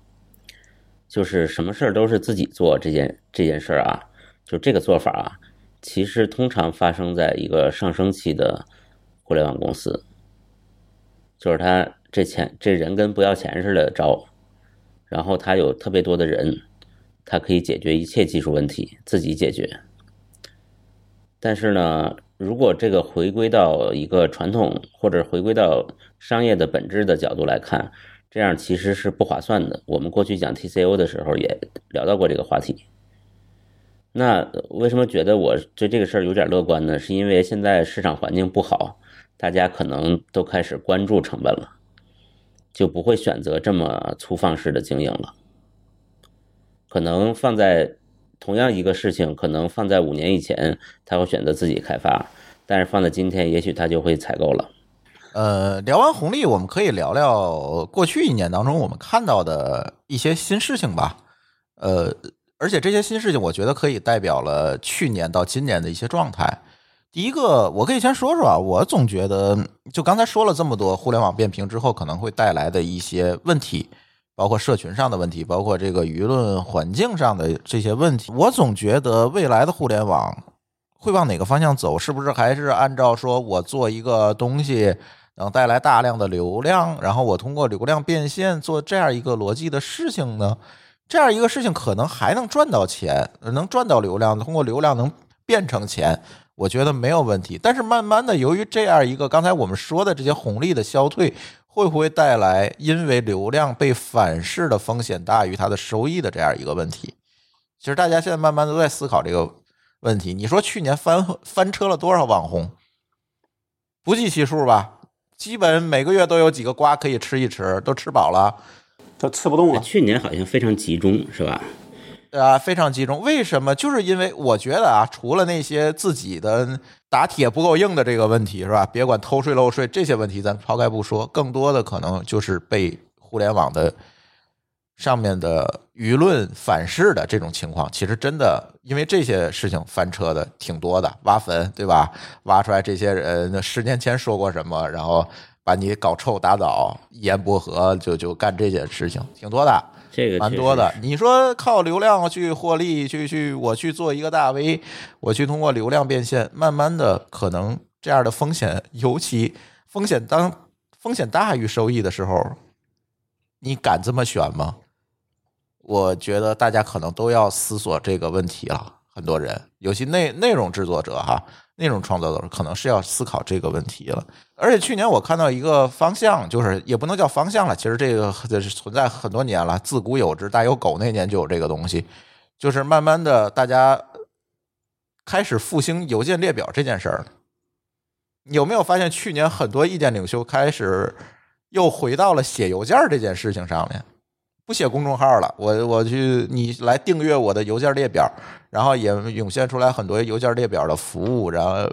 就是什么事儿都是自己做这件这件事儿啊，就这个做法啊，其实通常发生在一个上升期的互联网公司，就是他这钱这人跟不要钱似的招，然后他有特别多的人，他可以解决一切技术问题，自己解决。但是呢，如果这个回归到一个传统或者回归到商业的本质的角度来看，这样其实是不划算的。我们过去讲 TCO 的时候也聊到过这个话题。那为什么觉得我对这个事儿有点乐观呢？是因为现在市场环境不好，大家可能都开始关注成本了，就不会选择这么粗放式的经营了。可能放在同样一个事情，可能放在五年以前，他会选择自己开发，但是放在今天，也许他就会采购了。呃，聊完红利，我们可以聊聊过去一年当中我们看到的一些新事情吧。呃，而且这些新事情，我觉得可以代表了去年到今年的一些状态。第一个，我可以先说说啊，我总觉得，就刚才说了这么多，互联网变平之后可能会带来的一些问题，包括社群上的问题，包括这个舆论环境上的这些问题。我总觉得未来的互联网会往哪个方向走？是不是还是按照说我做一个东西能带来大量的流量，然后我通过流量变现做这样一个逻辑的事情呢？这样一个事情可能还能赚到钱，能赚到流量，通过流量能变成钱，我觉得没有问题。但是慢慢的，由于这样一个刚才我们说的这些红利的消退，会不会带来因为流量被反噬的风险大于它的收益的这样一个问题？其实大家现在慢慢都在思考这个问题。你说去年翻翻车了多少网红？不计其数吧，基本每个月都有几个瓜可以吃一吃，都吃饱了。都吃不动了。去年好像非常集中，是吧？啊，非常集中。为什么？就是因为我觉得啊，除了那些自己的打铁不够硬的这个问题，是吧？别管偷税漏税这些问题，咱抛开不说，更多的可能就是被互联网的上面的舆论反噬的这种情况。其实真的因为这些事情翻车的挺多的，挖坟对吧？挖出来这些人十年前说过什么，然后把你搞臭打倒，一言不合就就干这件事情，挺多的。这个蛮多的。你说靠流量去获利，去去我去做一个大 V，我去通过流量变现，慢慢的可能这样的风险，尤其风险当风险大于收益的时候，你敢这么选吗？我觉得大家可能都要思索这个问题了。很多人，尤其内内容制作者哈。内容创造者可能是要思考这个问题了，而且去年我看到一个方向，就是也不能叫方向了，其实这个这是存在很多年了，自古有之，大有狗那年就有这个东西，就是慢慢的大家开始复兴邮件列表这件事儿。有没有发现去年很多意见领袖开始又回到了写邮件这件事情上面？不写公众号了，我我去你来订阅我的邮件列表，然后也涌现出来很多邮件列表的服务，然后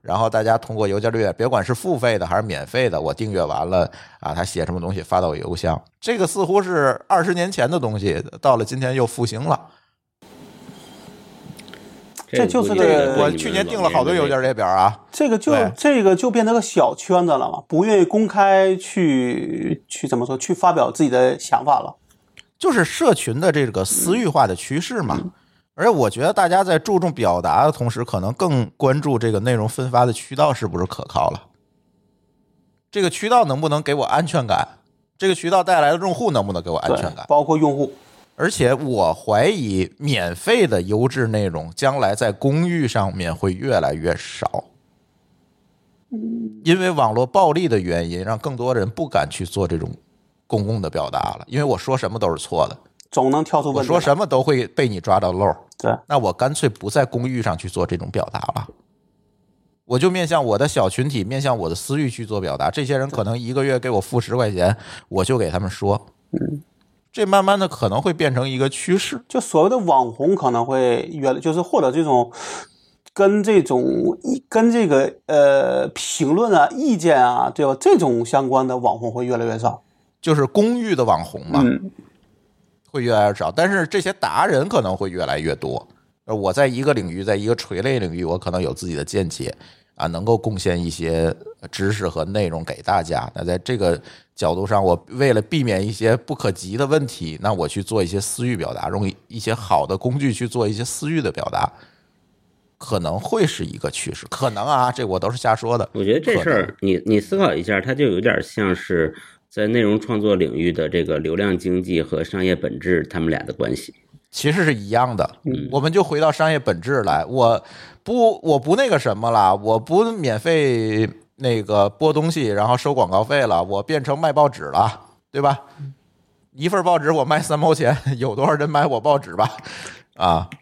然后大家通过邮件列表，别管是付费的还是免费的，我订阅完了啊，他写什么东西发到我邮箱，这个似乎是二十年前的东西，到了今天又复兴了。这就是这个我去年订了好多邮件列表啊，这个就这个就变成个小圈子了嘛，不愿意公开去去怎么说，去发表自己的想法了。就是社群的这个私域化的趋势嘛。而且我觉得大家在注重表达的同时，可能更关注这个内容分发的渠道是不是可靠了。这个渠道能不能给我安全感？这个渠道带来的用户能不能给我安全感？包括用户，而且我怀疑，免费的优质内容将来在公域上面会越来越少。因为网络暴力的原因，让更多人不敢去做这种公共的表达了。因为我说什么都是错的，总能跳出我问题。说什么都会被你抓到漏。对，那我干脆不在公域上去做这种表达了，我就面向我的小群体，面向我的私域去做表达。这些人可能一个月给我付十块钱，我就给他们说。嗯，这慢慢的可能会变成一个趋势。就所谓的网红可能会越，就是或者这种跟这种跟这个呃评论啊、意见啊，对吧？这种相关的网红会越来越少。就是公寓的网红嘛，嗯，会越来越少，但是这些达人可能会越来越多。而我在一个领域，在一个垂类领域，我可能有自己的见解啊，能够贡献一些知识和内容给大家。那在这个角度上，我为了避免一些不可及的问题，那我去做一些私域表达，用一些好的工具去做一些私域的表达，可能会是一个趋势。可能啊，这我都是瞎说的。我觉得这事儿，你你思考一下，它就有点像是在内容创作领域的这个流量经济和商业本质他们俩的关系。其实是一样的。我们就回到商业本质来，我不我不那个什么了，我不免费那个播东西，然后收广告费了，我变成卖报纸了，对吧？一份报纸我卖三毛钱，有多少人买我报纸吧？啊。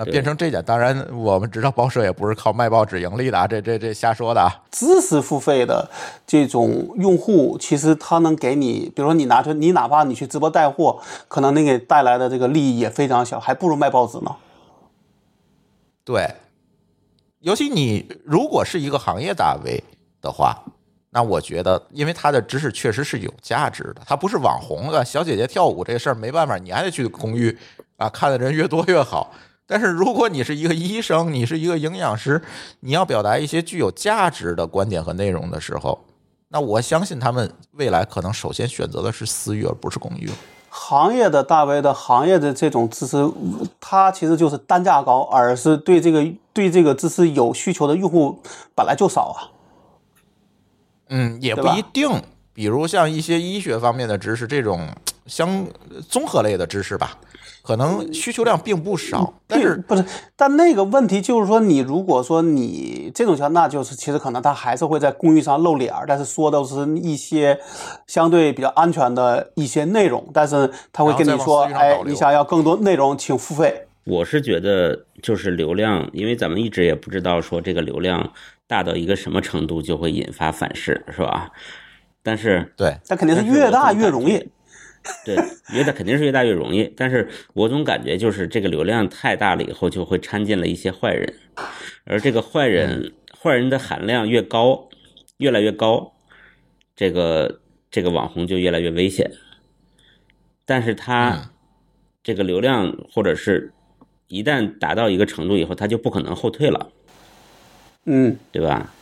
呃，变成这点，当然我们知道报社也不是靠卖报纸盈利的啊，这这这瞎说的啊。知识付费的这种用户，其实他能给你，比如说你拿出你哪怕你去直播带货，可能你给带来的这个利益也非常小，还不如卖报纸呢。对，尤其你如果是一个行业大 V 的话，那我觉得，因为他的知识确实是有价值的，他不是网红啊，小姐姐跳舞这事儿没办法，你还得去公寓啊，看的人越多越好。但是如果你是一个医生，你是一个营养师，你要表达一些具有价值的观点和内容的时候，那我相信他们未来可能首先选择的是私域，而不是公域。行业的大 V 的行业的这种知识，它其实就是单价高，而是对这个对这个知识有需求的用户本来就少啊。嗯，也不一定。比如像一些医学方面的知识，这种相综合类的知识吧，可能需求量并不少。但是不是，但那个问题就是说，你如果说你这种情况，那就是其实可能他还是会在公寓上露脸儿，但是说的是一些相对比较安全的一些内容，但是他会跟你说，哎你想要更多内容，请付费。我是觉得就是流量，因为咱们一直也不知道说这个流量大到一个什么程度就会引发反噬，是吧？但是对，但肯定是越大越容易。对，越大肯定是越大越容易，但是我总感觉就是这个流量太大了以后，就会掺进了一些坏人，而这个坏人坏人的含量越高，越来越高，这个这个网红就越来越危险。但是他这个流量或者是一旦达到一个程度以后，他就不可能后退了，嗯，对吧？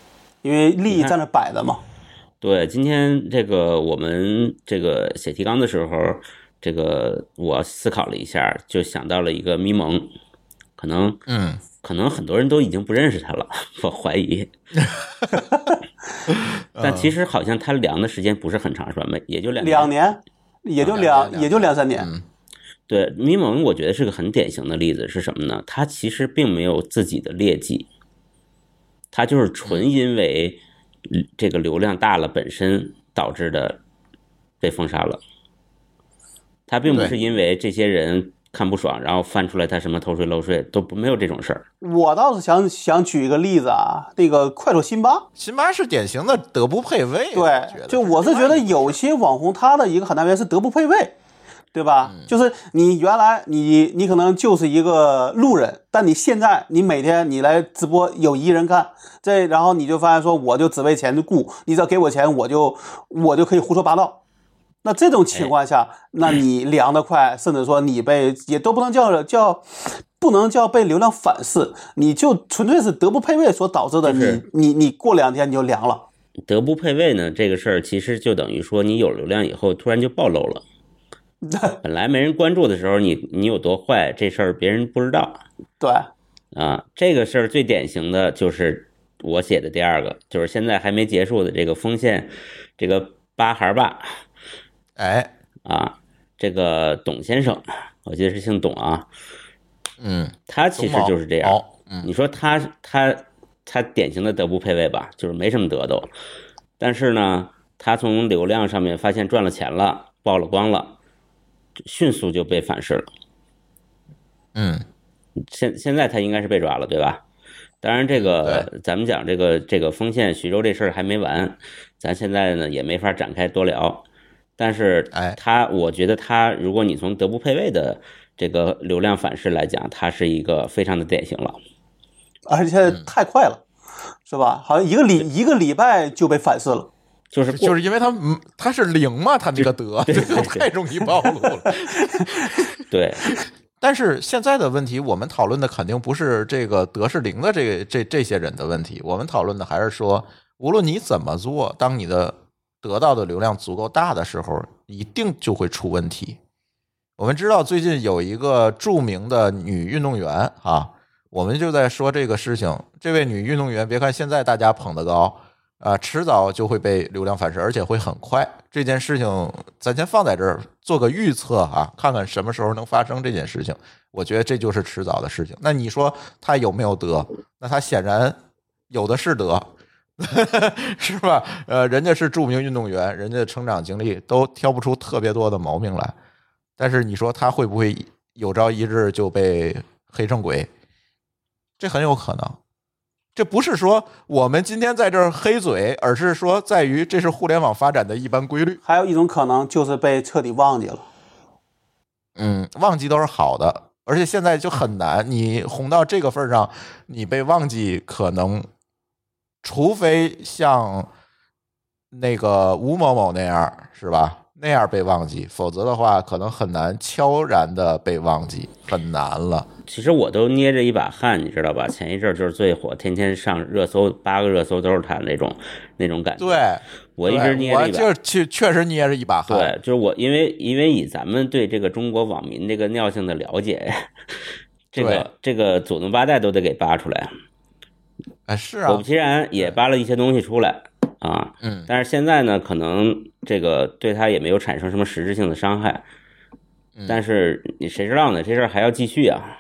因为利益在那摆着嘛。对，今天这个我们这个写提纲的时候，这个我思考了一下，就想到了一个咪蒙，可能嗯，可能很多人都已经不认识他了，我怀疑。但其实好像他凉的时间不是很长，是吧？没也就两两年，也就两两，也就两三年。嗯对，咪蒙我觉得是个很典型的例子，是什么呢？他其实并没有自己的劣迹，他就是纯因为嗯这个流量大了本身导致的被封杀了。他并不是因为这些人看不爽，然后翻出来他什么偷税漏税，都不没有这种事儿。我倒是想想举一个例子啊，那个快手辛巴，辛巴是典型的德不配位，对，就我是觉得有些网红他的一个很大原因是德不配位，对吧？嗯就是你原来你你可能就是一个路人，但你现在你每天你来直播有一人看，这然后你就发现说我就只为钱就顾，你只要给我钱我就我就可以胡说八道。那这种情况下，那你凉得快，甚至说你被也都不能叫叫，不能叫被流量反噬，你就纯粹是德不配位所导致的，你你你过两天你就凉了。德不配位呢，这个事儿其实就等于说你有流量以后突然就暴露了。本来没人关注的时候，你你有多坏，这事儿别人不知道对，啊。这个事儿最典型的就是我写的第二个，就是现在还没结束的这个丰县这个八孩儿爸哎，啊，这个董先生，我记得是姓董啊，嗯，他其实就是这样。哦，嗯你说他他他典型的德不配位吧，就是没什么德都，但是呢，他从流量上面发现赚了钱了，曝了光了，迅速就被反噬了。嗯，现现在他应该是被抓了，对吧？当然，这个咱们讲这个这个丰县徐州这事儿还没完，咱现在呢也没法展开多聊。但是哎他，我觉得他，如果你从德不配位的这个流量反噬来讲，他是一个非常的典型了。而且太快了，是吧？好像一个礼一个礼拜就被反噬了。就是就是因为他嗯他是零嘛，他这个德这个太容易暴露了。对，但是现在的问题，我们讨论的肯定不是这个德是零的这个这这些人的问题，我们讨论的还是说，无论你怎么做，当你的得到的流量足够大的时候，一定就会出问题。我们知道最近有一个著名的女运动员啊，我们就在说这个事情。这位女运动员，别看现在大家捧得高啊，迟早就会被流量反噬，而且会很快。这件事情咱先放在这儿做个预测啊，看看什么时候能发生这件事情。我觉得这就是迟早的事情。那你说他有没有德？那他显然有的是德，是吧？呃，人家是著名运动员，人家的成长经历都挑不出特别多的毛病来。但是你说他会不会有朝一日就被黑成鬼？这很有可能。这不是说我们今天在这儿黑嘴，而是说在于这是互联网发展的一般规律。还有一种可能就是被彻底忘记了。嗯，忘记都是好的，而且现在就很难，你红到这个份儿上，你被忘记可能，除非像那个吴某某那样，是吧？那样被忘记，否则的话，可能很难悄然的被忘记，很难了。其实我都捏着一把汗，你知道吧？前一阵就是最火，天天上热搜，八个热搜都是他那种那种感觉。对，我一直捏着一把我就确确实捏着一把汗。对，就是我，因为因为以咱们对这个中国网民这个尿性的了解，这个这个祖宗八代都得给扒出来。哎，是啊果不，其然，也扒了一些东西出来啊。嗯，但是现在呢，可能这个对他也没有产生什么实质性的伤害。嗯但是你谁知道呢？这事儿还要继续啊。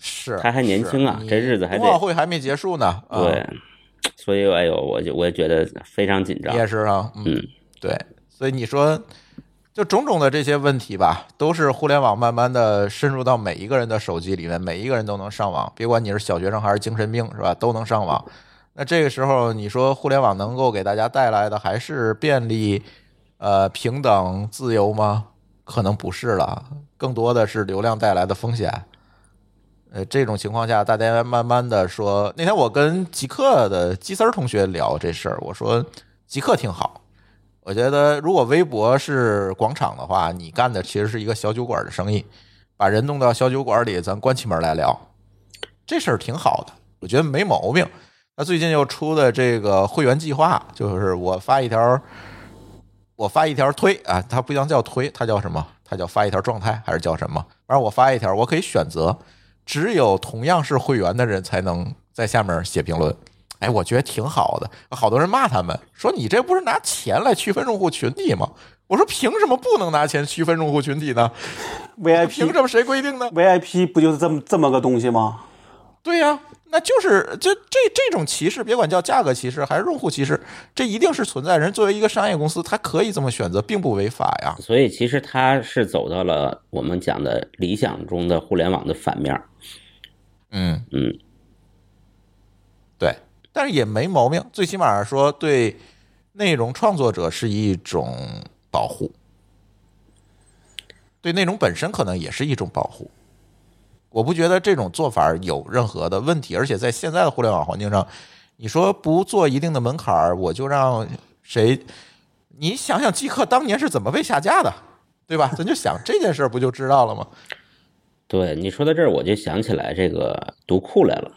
是他还年轻啊这日子还得冬奥会还没结束呢。啊对，所以哎呦，我就我也觉得非常紧张你。也是啊，嗯，对，所以你说，就种种的这些问题吧，都是互联网慢慢的深入到每一个人的手机里面，每一个人都能上网，别管你是小学生还是精神病，是吧？都能上网。那这个时候，你说互联网能够给大家带来的还是便利，呃平等自由吗？可能不是了，更多的是流量带来的风险。呃，这种情况下，大家慢慢的说，那天我跟极客的基丝儿同学聊这事儿，我说极客挺好，我觉得如果微博是广场的话，你干的其实是一个小酒馆的生意，把人弄到小酒馆里，咱关起门来聊，这事儿挺好的，我觉得没毛病。他最近又出的这个会员计划，就是我发一条，我发一条推啊，它不能叫推，它叫什么？它叫发一条状态还是叫什么？反正我发一条，我可以选择，只有同样是会员的人才能在下面写评论。哎，我觉得挺好的。好多人骂他们说你这不是拿钱来区分用户群体吗？我说凭什么不能拿钱区分用户群体呢？VIP 凭什么谁规定的？VIP 不就是这么这么个东西吗？对呀、那就是就这这种歧视，别管叫价格歧视还是用户歧视，这一定是存在。人作为一个商业公司，他可以这么选择，并不违法呀。所以其实它是走到了我们讲的理想中的互联网的反面。嗯嗯，对，但是也没毛病，最起码说对内容创作者是一种保护，对内容本身可能也是一种保护。我不觉得这种做法有任何的问题，而且在现在的互联网环境上，你说不做一定的门槛儿，我就让谁？你想想，极客当年是怎么被下架的，对吧？咱就想这件事儿，不就知道了吗？对你说到这儿，我就想起来这个读库来了。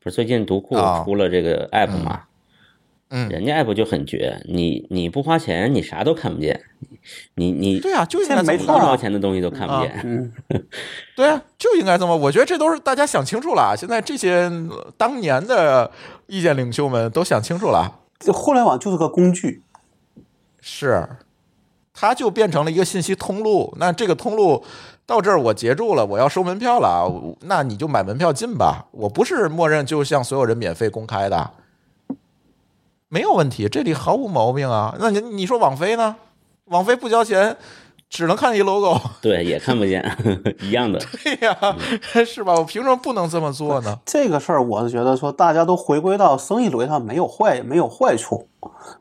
不是最近读库啊出了这个 app 嘛？嗯人家 app 就很绝，你你不花钱，你啥都看不见，你你对啊，就应该现在没这么做一毛钱的东西都看不见。嗯，对啊，就应该这么。我觉得这都是大家想清楚了。现在这些呃当年的意见领袖们都想清楚了，这互联网就是个工具，是，它就变成了一个信息通路。那这个通路到这儿我截住了，我要收门票了，那你就买门票进吧。我不是默认就向所有人免费公开的，没有问题，这里毫无毛病啊。那你你说网飞呢？网飞不交钱，只能看一 logo。对，也看不见，一样的。对呀、是吧？我凭什么不能这么做呢？这个事儿我是觉得说大家都回归到生意逻辑上没有坏没有坏处，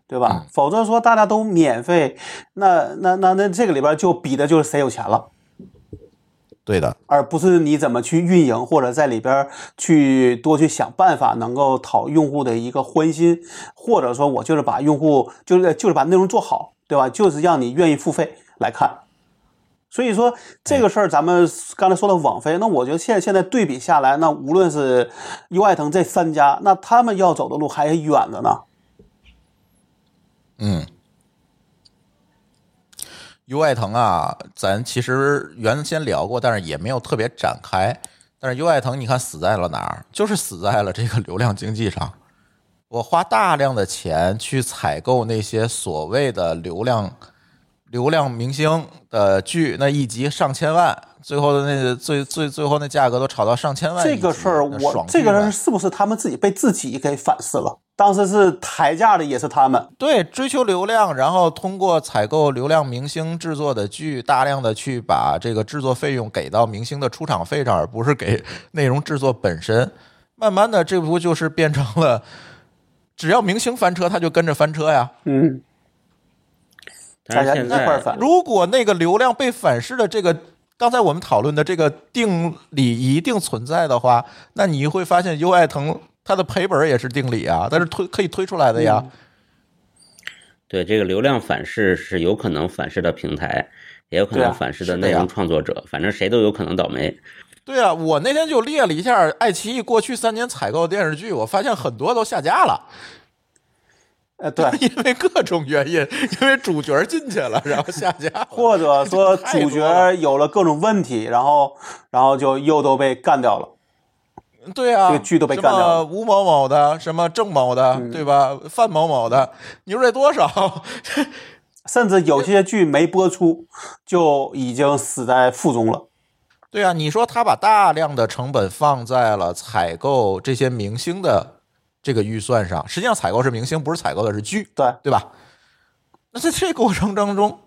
对吧？否则说大家都免费，那那那那这个里边就比的就是谁有钱了。对的，而不是你怎么去运营，或者在里边去多去想办法，能够讨用户的一个欢心，或者说我就是把用户就是就是把内容做好，对吧？就是让你愿意付费来看。所以说这个事儿，咱们刚才说的网飞，那我觉得现现在对比下来，那无论是优爱腾这三家，那他们要走的路还远着呢。嗯，优爱腾啊，咱其实原先聊过，但是也没有特别展开。但是优爱腾，你看死在了哪儿？就是死在了这个流量经济上。我花大量的钱去采购那些所谓的流量流量明星的剧，那一集上千万，最后的那个最最最后那价格都炒到上千万。这个事儿，我这个人是不是他们自己被自己给反噬了？当时是抬价的也是他们，对，追求流量，然后通过采购流量明星制作的剧，大量的去把这个制作费用给到明星的出场费上，而不是给内容制作本身。慢慢的，这不就是变成了，只要明星翻车，他就跟着翻车呀。嗯，大家一块儿反如果那个流量被反噬的这个，刚才我们讨论的这个定理一定存在的话，那你会发现优爱腾它的赔本也是定理啊，但是推可以推出来的呀。对这个流量反噬是有可能反噬的平台，也有可能反噬的内容创作者，反正谁都有可能倒霉。对啊，我那天就列了一下爱奇艺过去三年采购电视剧，我发现很多都下架了，呃，对，因为各种原因，因为主角进去了，然后下架。或者说主角有了各种问题，然后然后就又都被干掉了。对啊，这个剧都被干掉了嗯什么吴某某的，什么郑某的，对吧？范某某的，你说这多少？甚至有些剧没播出，就已经死在腹中了。对啊，你说他把大量的成本放在了采购这些明星的这个预算上，实际上采购是明星，不是采购的是剧。对，对吧？那在这过程当中，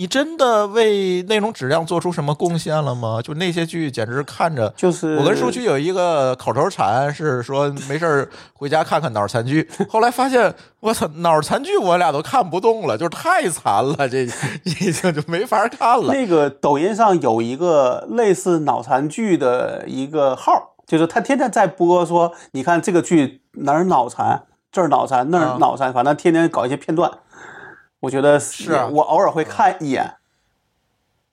你真的为内容质量做出什么贡献了吗？就那些剧简直看着，就是我跟舒淇有一个口头禅，是说没事儿回家看看脑残剧。后来发现，我操，脑残剧我俩都看不动了，就是太残了，这已经就没法看了。那个抖音上有一个类似脑残剧的一个号，就是他天天在播说，你看这个剧哪儿脑残，这儿脑残，那啊儿脑残，反正天天搞一些片段。我觉得是啊我偶尔会看一眼。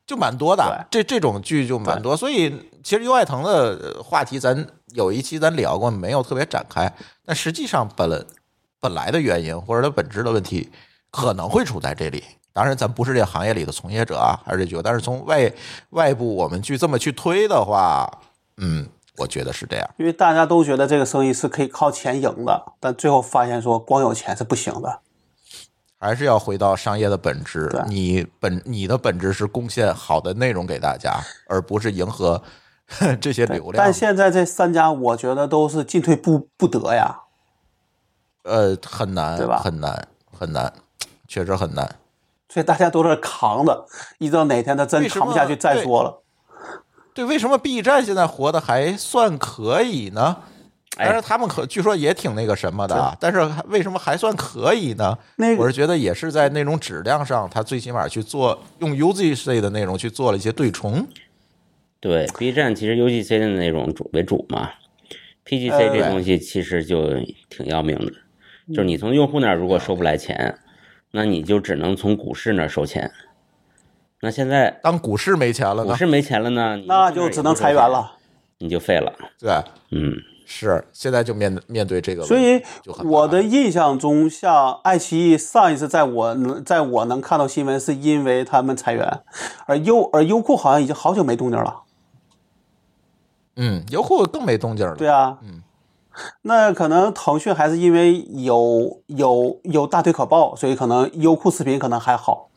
就蛮多的，这这种剧就蛮多，所以其实优爱腾的呃话题咱有一期咱聊过，没有特别展开，但实际上本本来的原因或者它本质的问题可能会出在这里。当然，咱不是这行业里的从业者啊，还是这句话，但是从外外部我们去这么去推的话，嗯，我觉得是这样。因为大家都觉得这个生意是可以靠钱赢的，但最后发现说光有钱是不行的。还是要回到商业的本质，你本你的本质是贡献好的内容给大家，而不是迎合 这些流量但。现在这三家，我觉得都是进退不不得呀。呃，很难，对吧很难，很难，确实很难。所以大家都是扛着，一直到哪天他真扛不下去再说了。对，为什么 B 站现在活的还算可以呢？哎但是他们可据说也挺那个什么的啊，但是为什么还算可以呢？那个我是觉得也是在那种质量上，他最起码去做用 UGC 的内容去做了一些对冲。对，B 站其实 UGC 的内容主为主嘛，PGC 呃这东西其实就挺要命的，就是你从用户那儿如果收不来钱，那你就只能从股市那儿收钱。那现在当股市没钱了呢？股市没钱了呢，那就只能裁员了。你就废了。对，嗯，是现在就面面对这个所以我的印象中，像爱奇艺上一次在我能在我能看到新闻，是因为他们裁员，而优而优酷好像已经好久没动静了。嗯，优酷更没动静了。对啊，嗯，那可能腾讯还是因为有有有大腿可抱，所以可能优酷视频可能还好。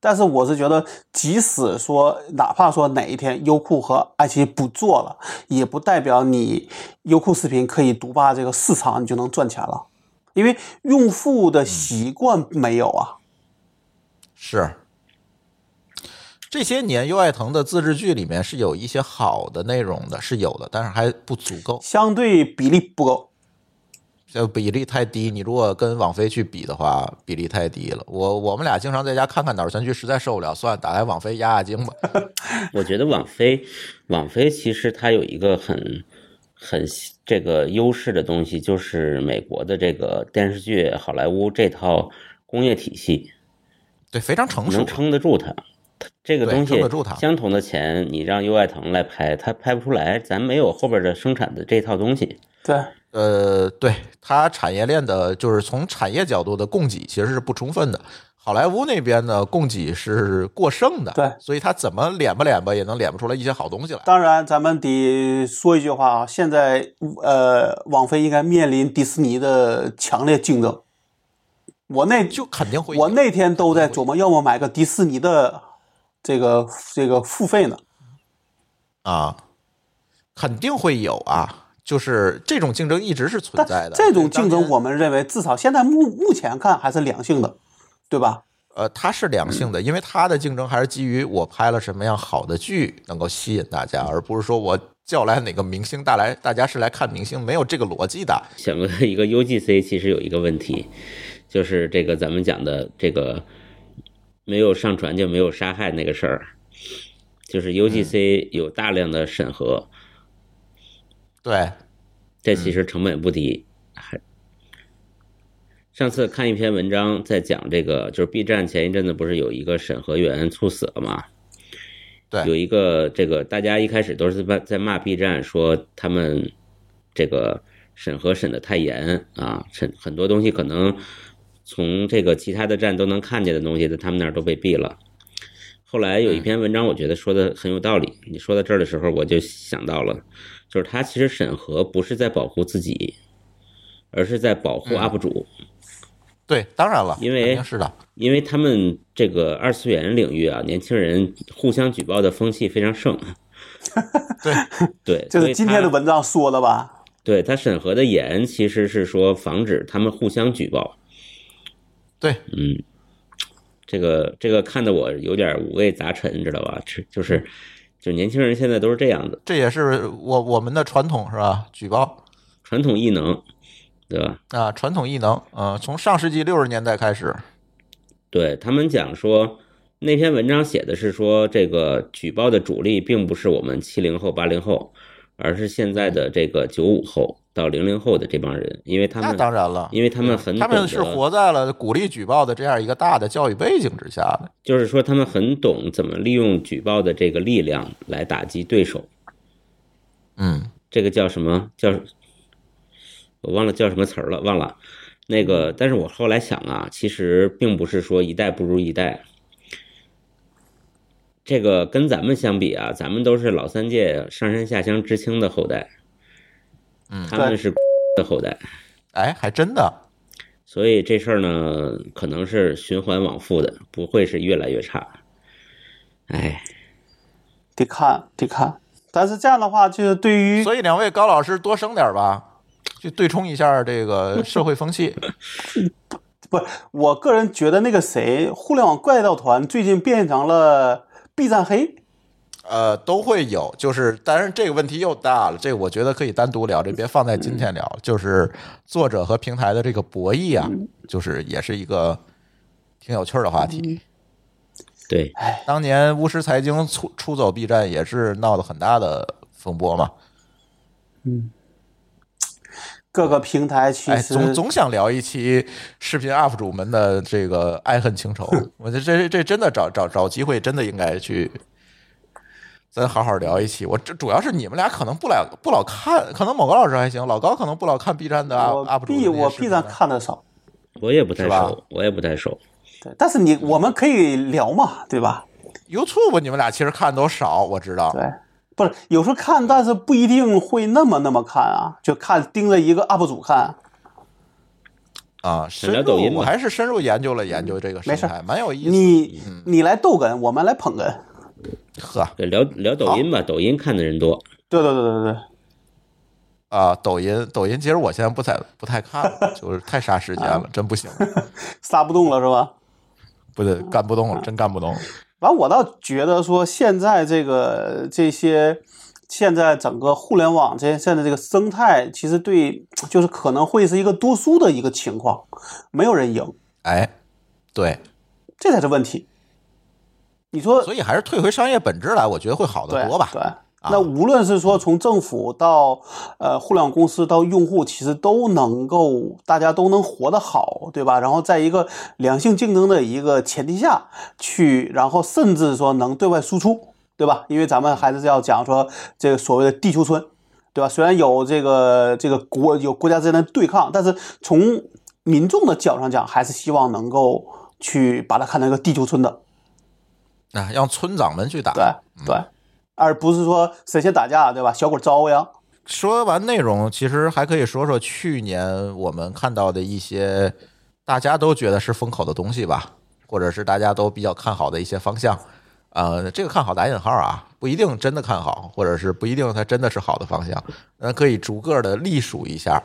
但是我是觉得，即使说哪怕说哪一天优酷和爱奇艺不做了，也不代表你优酷视频可以独霸这个市场，你就能赚钱了，因为用户的习惯没有啊。是。这些年，优爱腾的自制剧里面是有一些好的内容的，是有的，但是还不足够，相对比例不够。就比例太低。你如果跟网飞去比的话，比例太低了。我我们俩经常在家看看脑残剧，实在受不了，算，打开网飞压压惊吧。我觉得网飞，网飞其实它有一个很很这个优势的东西，就是美国的这个电视剧好莱坞这套工业体系对，非常成熟能。撑得住它。这个东西撑得住它相同的钱，你让优爱腾来拍，它拍不出来，咱没有后边的生产的这套东西。对，呃，对它产业链的，就是从产业角度的供给其实是不充分的。好莱坞那边呢，供给是过剩的，对所以它怎么敛吧敛吧，也能敛不出来一些好东西来。当然咱们得说一句话啊，现在呃，网飞应该面临迪士尼的强烈竞争。我那就肯定会有，我那天都在琢磨，要么买个迪士尼的这个这个付费呢。啊，肯定会有啊，就是这种竞争一直是存在的。这种竞争，我们认为至少现在目目前看还是良性的，对吧？呃，它是良性的，因为它的竞争还是基于我拍了什么样好的剧能够吸引大家，而不是说我叫来哪个明星带来，大家是来看明星，没有这个逻辑的。想问一个 UGC 其实有一个问题，就是这个咱们讲的这个没有上传就没有杀害那个事儿，就是 UGC 有大量的审核，对，这其实成本不低。还上次看一篇文章在讲这个，就是 B 站前一阵子不是有一个审核员猝死了吗？对有一个这个大家一开始都是在在骂 B 站，说他们这个审核审的太严啊，审很多东西可能从这个其他的站都能看见的东西，在他们那儿都被毙了。后来有一篇文章，我觉得说的很有道理。你说到这儿的时候，我就想到了，就是他其实审核不是在保护自己，而是在保护 UP 主。对，当然了，因为是的，因为他们这个二次元领域啊，年轻人互相举报的风气非常盛。对对，就是今天的文。章说的吧？对他审核的严，其实是说防止他们互相举报。对，嗯，这个这个看得我有点五味杂陈，知道吧？这就是就年轻人现在都是这样的，这也是我我们的传统是吧？举报传统异能，对吧？啊，传统异能，啊、从上世纪六十年代开始，对他们讲说，那篇文章写的是说，这个举报的主力并不是我们七零后、八零后，而是现在的这个九五后到零零后的这帮人，因为他那们当然了，因为他们很他们是活在了鼓励举报的这样一个大的教育背景之下的。就是说他们很懂怎么利用举报的这个力量来打击对手，嗯，这个叫什么叫？我忘了叫什么词儿了，忘了。那个，但是我后来想啊，其实并不是说一代不如一代。这个跟咱们相比啊，咱们都是老三届上山下乡知青的后代，嗯他们是的后代，哎，还真的，所以这事儿呢，可能是循环往复的，不会是越来越差。哎，得看得看。但是这样的话，就是对于所以两位高老师多生点吧，就对冲一下这个社会风气。不，我个人觉得那个谁，互联网怪盗团最近变成了 B 站黑。呃，都会有，就是，当然这个问题又大了，这个我觉得可以单独聊，这别放在今天聊。就是作者和平台的这个博弈啊，就是也是一个挺有趣儿的话题。对，当年巫师财经出出走 B 站也是闹得很大的风波嘛。嗯。各个平台其哎，实、总总想聊一期视频 UP 主们的这个爱恨情仇，我觉得这这真的找找找机会，真的应该去，咱好好聊一期。我这主要是你们俩可能不来不老看，可能某个老师还行，老高可能不老看 B 站的 UP 主的 B 我 B 站看的少，我也不太熟，我也不太熟。对，但是你我们可以聊嘛，对吧？YouTube 你们俩其实看都少，我知道。对，不是有时候看，但是不一定会那么那么看啊，就看盯着一个 UP 主看。啊，深入我还是深入研究了研究这个生没事态，蛮有意思。你你来逗哏，我们来捧哏。呵对，聊聊抖音吧，抖音看的人多。对对对对对，啊，抖音抖音，其实我现在不太不太看了，就是太杀时间了，真不行，杀不动了是吧？不对，干不动了，真干不动。完，我倒觉得说现在这个这些，现在整个互联网这现在这个生态，其实对，就是可能会是一个多输的一个情况，没有人赢，哎，对，这才是问题。你说所以还是退回商业本质来，我觉得会好得多吧。对，那无论是说从政府到呃互联网公司到用户，其实都能够大家都能活得好，对吧？然后在一个良性竞争的一个前提下去，然后甚至说能对外输出，对吧？因为咱们还是要讲说这个所谓的地球村，对吧？虽然有这个这个国有国家之间的对抗，但是从民众的角度上讲，还是希望能够去把它看成一个地球村的。啊，让村长们去打。对对，而不是说神仙打架，对吧？小鬼遭殃。说完内容，其实还可以说说去年我们看到的一些大家都觉得是风口的东西吧，或者是大家都比较看好的一些方向。呃，这个看好打引号啊，不一定真的看好，或者是不一定它真的是好的方向。那可以逐个的例数一下。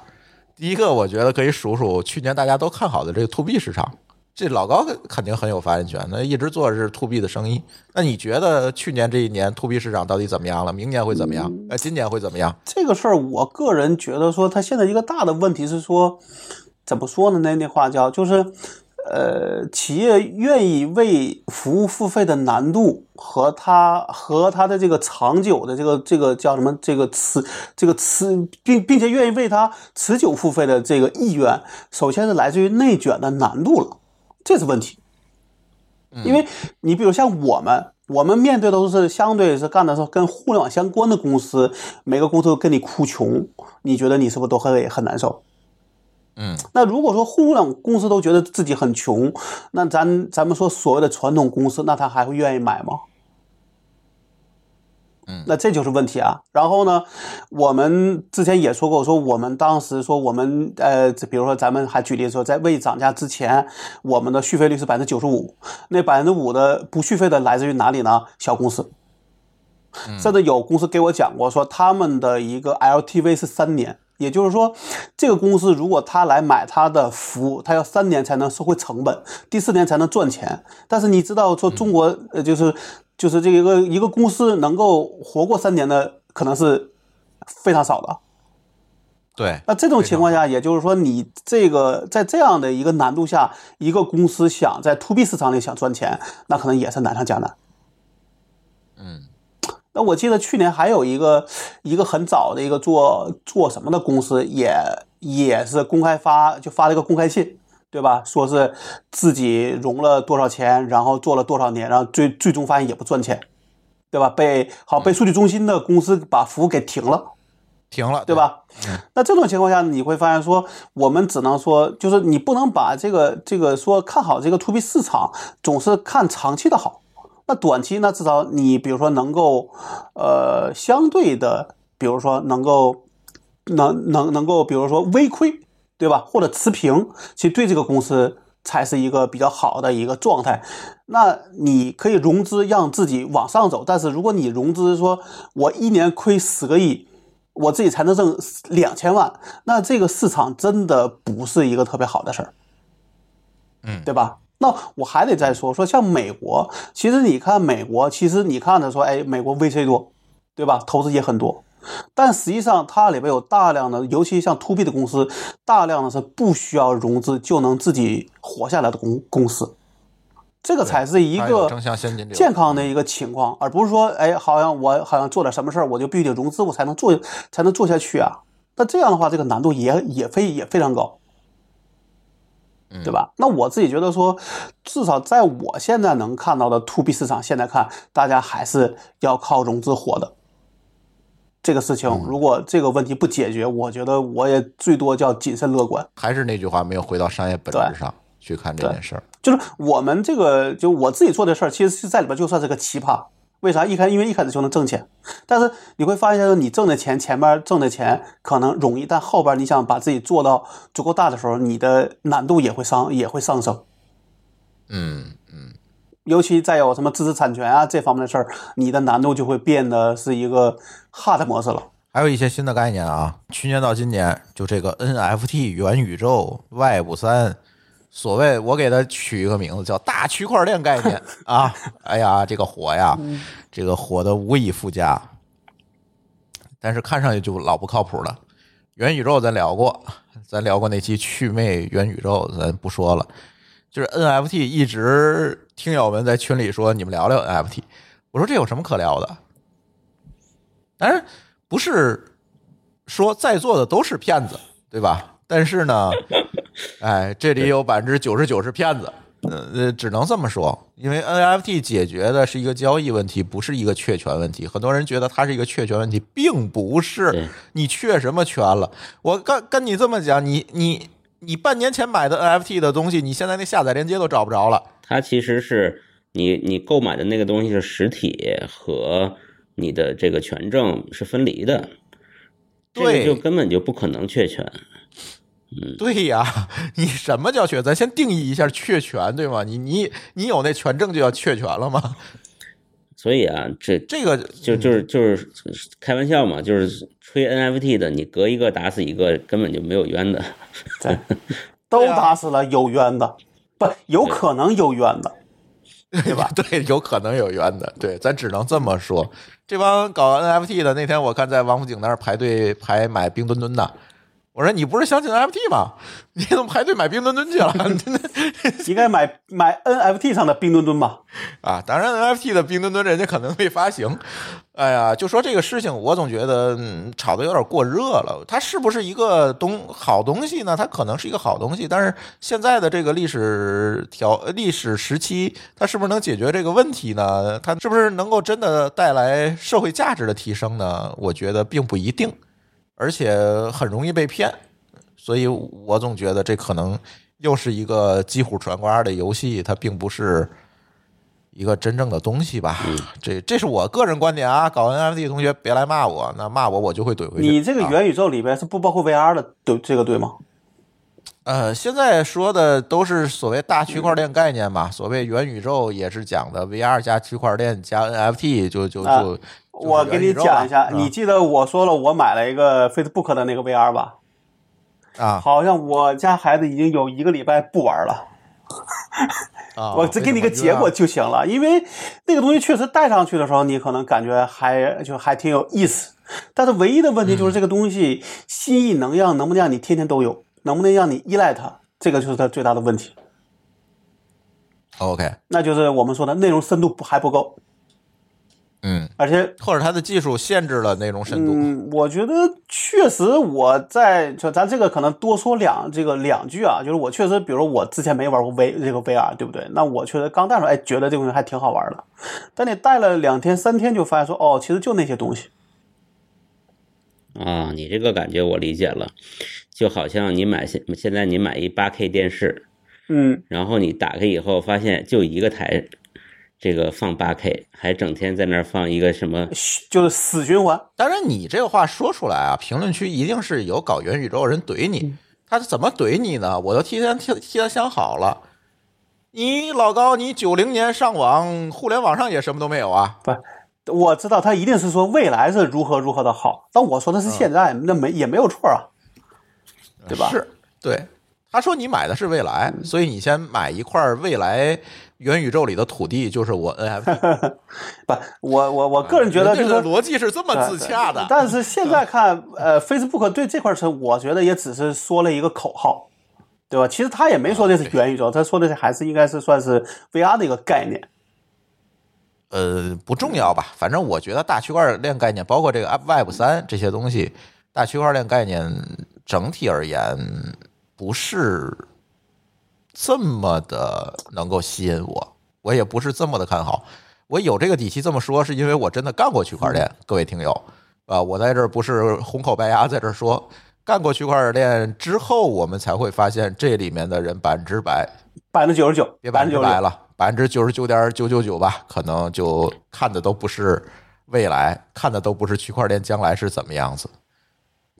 第一个，我觉得可以数数去年大家都看好的这个 to B 市场。这老高肯定很有发言权，那一直做的是 to B 的生意。那你觉得去年这一年 to B 市场到底怎么样了？明年会怎么样？呃，今年会怎么样？这个事儿，我个人觉得说，它现在一个大的问题是说，怎么说呢？那那话叫就是，呃，企业愿意为服务付费的难度和它和它的这个长久的这个这个叫什么？这个持这个持并并且愿意为它持久付费的这个意愿，首先是来自于内卷的难度了，这是问题。因为你比如像我们，我们面对的都是相对是干的是跟互联网相关的公司，每个公司都跟你哭穷，你觉得你是不是都很很难受？嗯，那如果说互联网公司都觉得自己很穷，那咱咱们说所谓的传统公司，那他还会愿意买吗？嗯那这就是问题啊。然后呢，我们之前也说过，说我们当时说我们呃，比如说咱们还举例说，在未涨价之前，我们的续费率是百分之九十五，那百分之五的不续费的来自于哪里呢？小公司。甚至有公司给我讲过，说他们的一个 LTV 是三年，也就是说，这个公司如果他来买他的服务，他要三年才能收回成本，第四年才能赚钱。但是你知道，说中国呃，就是就是这个一个公司能够活过三年的，可能是非常少的。对，那这种情况下，也就是说，你这个在这样的一个难度下，一个公司想在 to B 市场里想赚钱，那可能也是难上加难。嗯，那我记得去年还有一个一个很早的一个做做什么的公司，也也是公开发就发了一个公开信，对吧？说是自己融了多少钱，然后做了多少年，然后最最终发现也不赚钱，对吧？被好被数据中心的公司把服务给停了。停了，对？吧？那这种情况下，你会发现说，我们只能说，就是你不能把这个这个说看好这个 to B 市场，总是看长期的好。那短期呢，至少你比如说能够，呃，相对的，比如说能够能能能够，比如说微亏，对吧？或者持平，其实对这个公司才是一个比较好的一个状态。那你可以融资让自己往上走，但是如果你融资说我一年亏十个亿。我自己才能挣两千万，那这个市场真的不是一个特别好的事儿，嗯，对吧？那我还得再说说，像美国，其实你看美国，其实你看着说，哎，美国 VC 多，对吧？投资也很多，但实际上它里边有大量的，尤其像 To B 的公司，大量的是不需要融资就能自己活下来的公公司。这个才是一个正向现金流健康的一个情况，而不是说，哎，好像我好像做点什么事儿，我就必须得融资，我才能做才能做下去啊。那这样的话，这个难度也也非也非常高，对吧？那我自己觉得说，至少在我现在能看到的 to B 市场，现在看大家还是要靠融资活的。这个事情，如果这个问题不解决，我觉得我也最多叫谨慎乐观。还是那句话，没有回到商业本质上去看这件事儿。就是我们这个，就我自己做的事儿，其实是在里边就算是个奇葩。为啥？一开因为一开始就能挣钱，但是你会发现，你挣的钱前面挣的钱可能容易，但后边你想把自己做到足够大的时候，你的难度也会上也会上升。嗯嗯，尤其再有什么知识产权啊这方面的事儿，你的难度就会变得是一个 hard 模式了。还有一些新的概念啊，去年到今年，就这个 NFT 元宇宙 Web 三。所谓我给它取一个名字叫大区块链概念啊，哎呀，这个火呀，这个火的无以复加，但是看上去就老不靠谱了。元宇宙咱聊过，咱聊过那期趣味元宇宙，咱不说了。就是 NFT，一直听友们在群里说你们聊聊 NFT，我说这有什么可聊的？当然不是说在座的都是骗子，对吧？但是呢。哎，这里有百分之九十九是骗子，呃，只能这么说，因为 NFT 解决的是一个交易问题，不是一个确权问题。很多人觉得它是一个确权问题，并不是。你确什么权了？我跟跟你这么讲，你你你半年前买的 NFT 的东西，你现在那下载链接都找不着了。它其实是你你购买的那个东西是实体和你的这个权证是分离的，这个就根本就不可能确权。嗯对呀，你什么叫确？咱先定义一下确权，对吗？你你你有那权证就叫确权了吗？所以啊，这这个就就是就是开玩笑嘛，就是吹 NFT 的，你隔一个打死一个，根本就没有冤的，都打死了有冤的，不有可能有冤的，对吧？对，有可能有冤的，对，咱只能这么说。这帮搞 NFT 的，那天我看在王府井那儿排队排买冰墩墩的。我说你不是相信 NFT 吗？你怎么排队买冰墩墩去了？应该买买 NFT 上的冰墩墩吧？啊，当然 NFT 的冰墩墩人家可能会发行。哎呀，就说这个事情，我总觉得炒的有点过热了。它是不是一个东好东西呢？它可能是一个好东西，但是现在的这个历史条历史时期，它是不是能解决这个问题呢？它是不是能够真的带来社会价值的提升呢？我觉得并不一定。而且很容易被骗，所以我总觉得这可能又是一个击鼓传花的游戏，它并不是一个真正的东西吧？这这是我个人观点啊！搞 NFT 的同学别来骂我，那骂我我就会怼回去。你这个元宇宙里边是不包括 VR 的，对这个对吗？呃，现在说的都是所谓大区块链概念嘛，所谓元宇宙也是讲的 VR 加区块链加 NFT，就就就我给你讲一下，嗯你记得我说了我买了一个 Facebook 的那个 VR 吧？啊好像我家孩子已经有一个礼拜不玩了。啊！我只给你个结果就行了，因为那个东西确实戴上去的时候，你可能感觉还就还挺有意思。但是唯一的问题就是这个东西新意能让能不能让你天天都有，能不能让你依赖它，这个就是它最大的问题。OK，那就是我们说的内容深度不还不够，嗯，而且或者它的技术限制了内容深度。嗯，我觉得确实我在就咱这个可能多说两这个两句啊，就是我确实，比如我之前没玩过 V 这个 VR，对不对？那我确实刚戴出来，哎，觉得这东西还挺好玩的，但你戴了两天三天，就发现说，哦，其实就那些东西。啊，你这个感觉我理解了，就好像你买现现在你买一八 K 电视，嗯，然后你打开以后发现就一个台，这个放八 K，还整天在那儿放一个什么就是死循环。当然，你这个话说出来啊，评论区一定是有搞元宇宙的人怼你。他是怎么怼你呢？我都替他替替他想好了。你老高，你九零年上网，互联网上也什么都没有啊。不，我知道他一定是说未来是如何如何的好，但我说的是现在，那没也没有错啊，对吧？是对，他说你买的是未来，所以你先买一块未来元宇宙里的土地，就是我 NFT。不，我我我个人觉得就是人家的逻辑是这么自洽的。但是现在看，呃，Facebook 对这块车，我觉得也只是说了一个口号，对吧？其实他也没说这是元宇宙，他说的还是应该是算是 VR 的一个概念。呃，不重要吧？反正我觉得大区块链概念，包括这个 Web 三这些东西，大区块链概念整体而言不是这么的能够吸引我，我也不是这么的看好。我有这个底气这么说，是因为我真的干过区块链，各位听友啊，我在这儿不是红口白牙在这儿说，干过区块链之后，我们才会发现这里面的人百分之百百分之九十九，别百分之九十九。之百了，百分之九十九点九九九吧，可能就看的都不是未来，看的都不是区块链将来是怎么样子，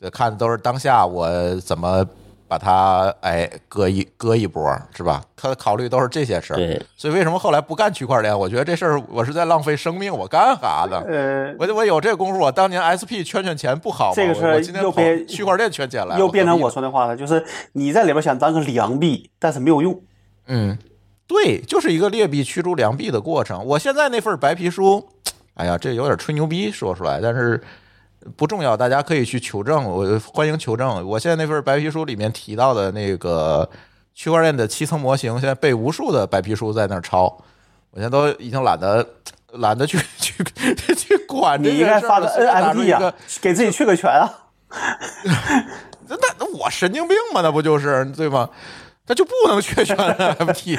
呃看的都是当下我怎么把它哎割一割一波，是吧？他考虑都是这些事儿。对，所以为什么后来不干区块链？我觉得这事儿我是在浪费生命，我干啥呢？呃，我我有这功夫，我当年 SP 圈圈钱不好吗？这个是我我今天跑又变区块链圈钱了，又变成我说的话了，就是你在里边想当个良币，但是没有用。嗯，对，就是一个劣币驱逐良币的过程。我现在那份白皮书，哎呀，这有点吹牛逼说出来，但是不重要，大家可以去求证，我欢迎求证。我现在那份白皮书里面提到的那个区块链的七层模型，现在被无数的白皮书在那儿抄，我现在都已经懒得懒得去 去去管这。应该发个随便打出 NFT 啊，给自己去个权啊。那那我神经病吗？那不就是对吗？那就不能确权 NFT，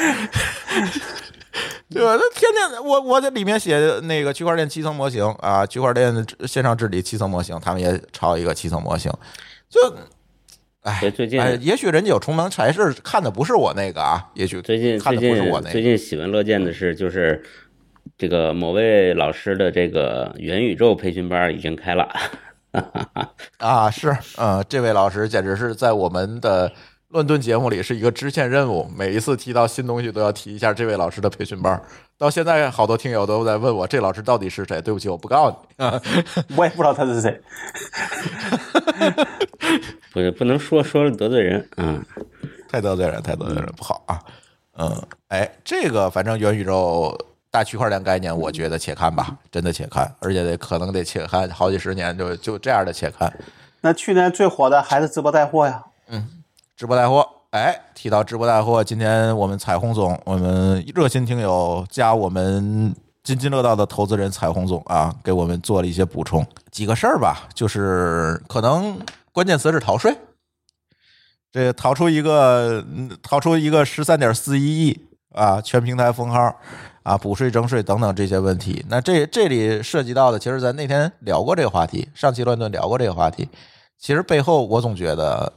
对吧？那天天我我在里面写那个区块链七层模型啊，区块链的线上治理七层模型，他们也抄一个七层模型，就哎最近哎，也许人家有重门才是，看的不是我那个啊，也许最近看最近的不是我那个。最近喜闻乐见的是，就是这个某位老师的这个元宇宙培训班已经开了。啊，是，嗯，这位老师简直是在我们的乱炖节目里是一个支线任务，每一次提到新东西都要提一下这位老师的培训班。到现在，好多听友都在问我这老师到底是谁。对不起，我不告诉你。啊、我也不知道他是谁。不是不能说说了得罪人，嗯，太得罪人，太得罪人，不好啊。嗯，哎，这个反正元宇宙大区块链概念，我觉得且看吧，真的且看，而且得可能得且看好几十年，就就这样的且看。那去年最火的还是直播带货呀。直播带货，哎，提到直播带货，今天我们彩虹总，我们热心听友加我们津津乐道的投资人彩虹总啊，给我们做了一些补充，几个事儿吧，就是可能关键词是逃税，这逃出一个逃出一个十三点四一亿啊，全平台封号啊，补税征税等等这些问题。那这这里涉及到的，其实咱那天聊过这个话题，上期乱炖聊过这个话题。其实背后我总觉得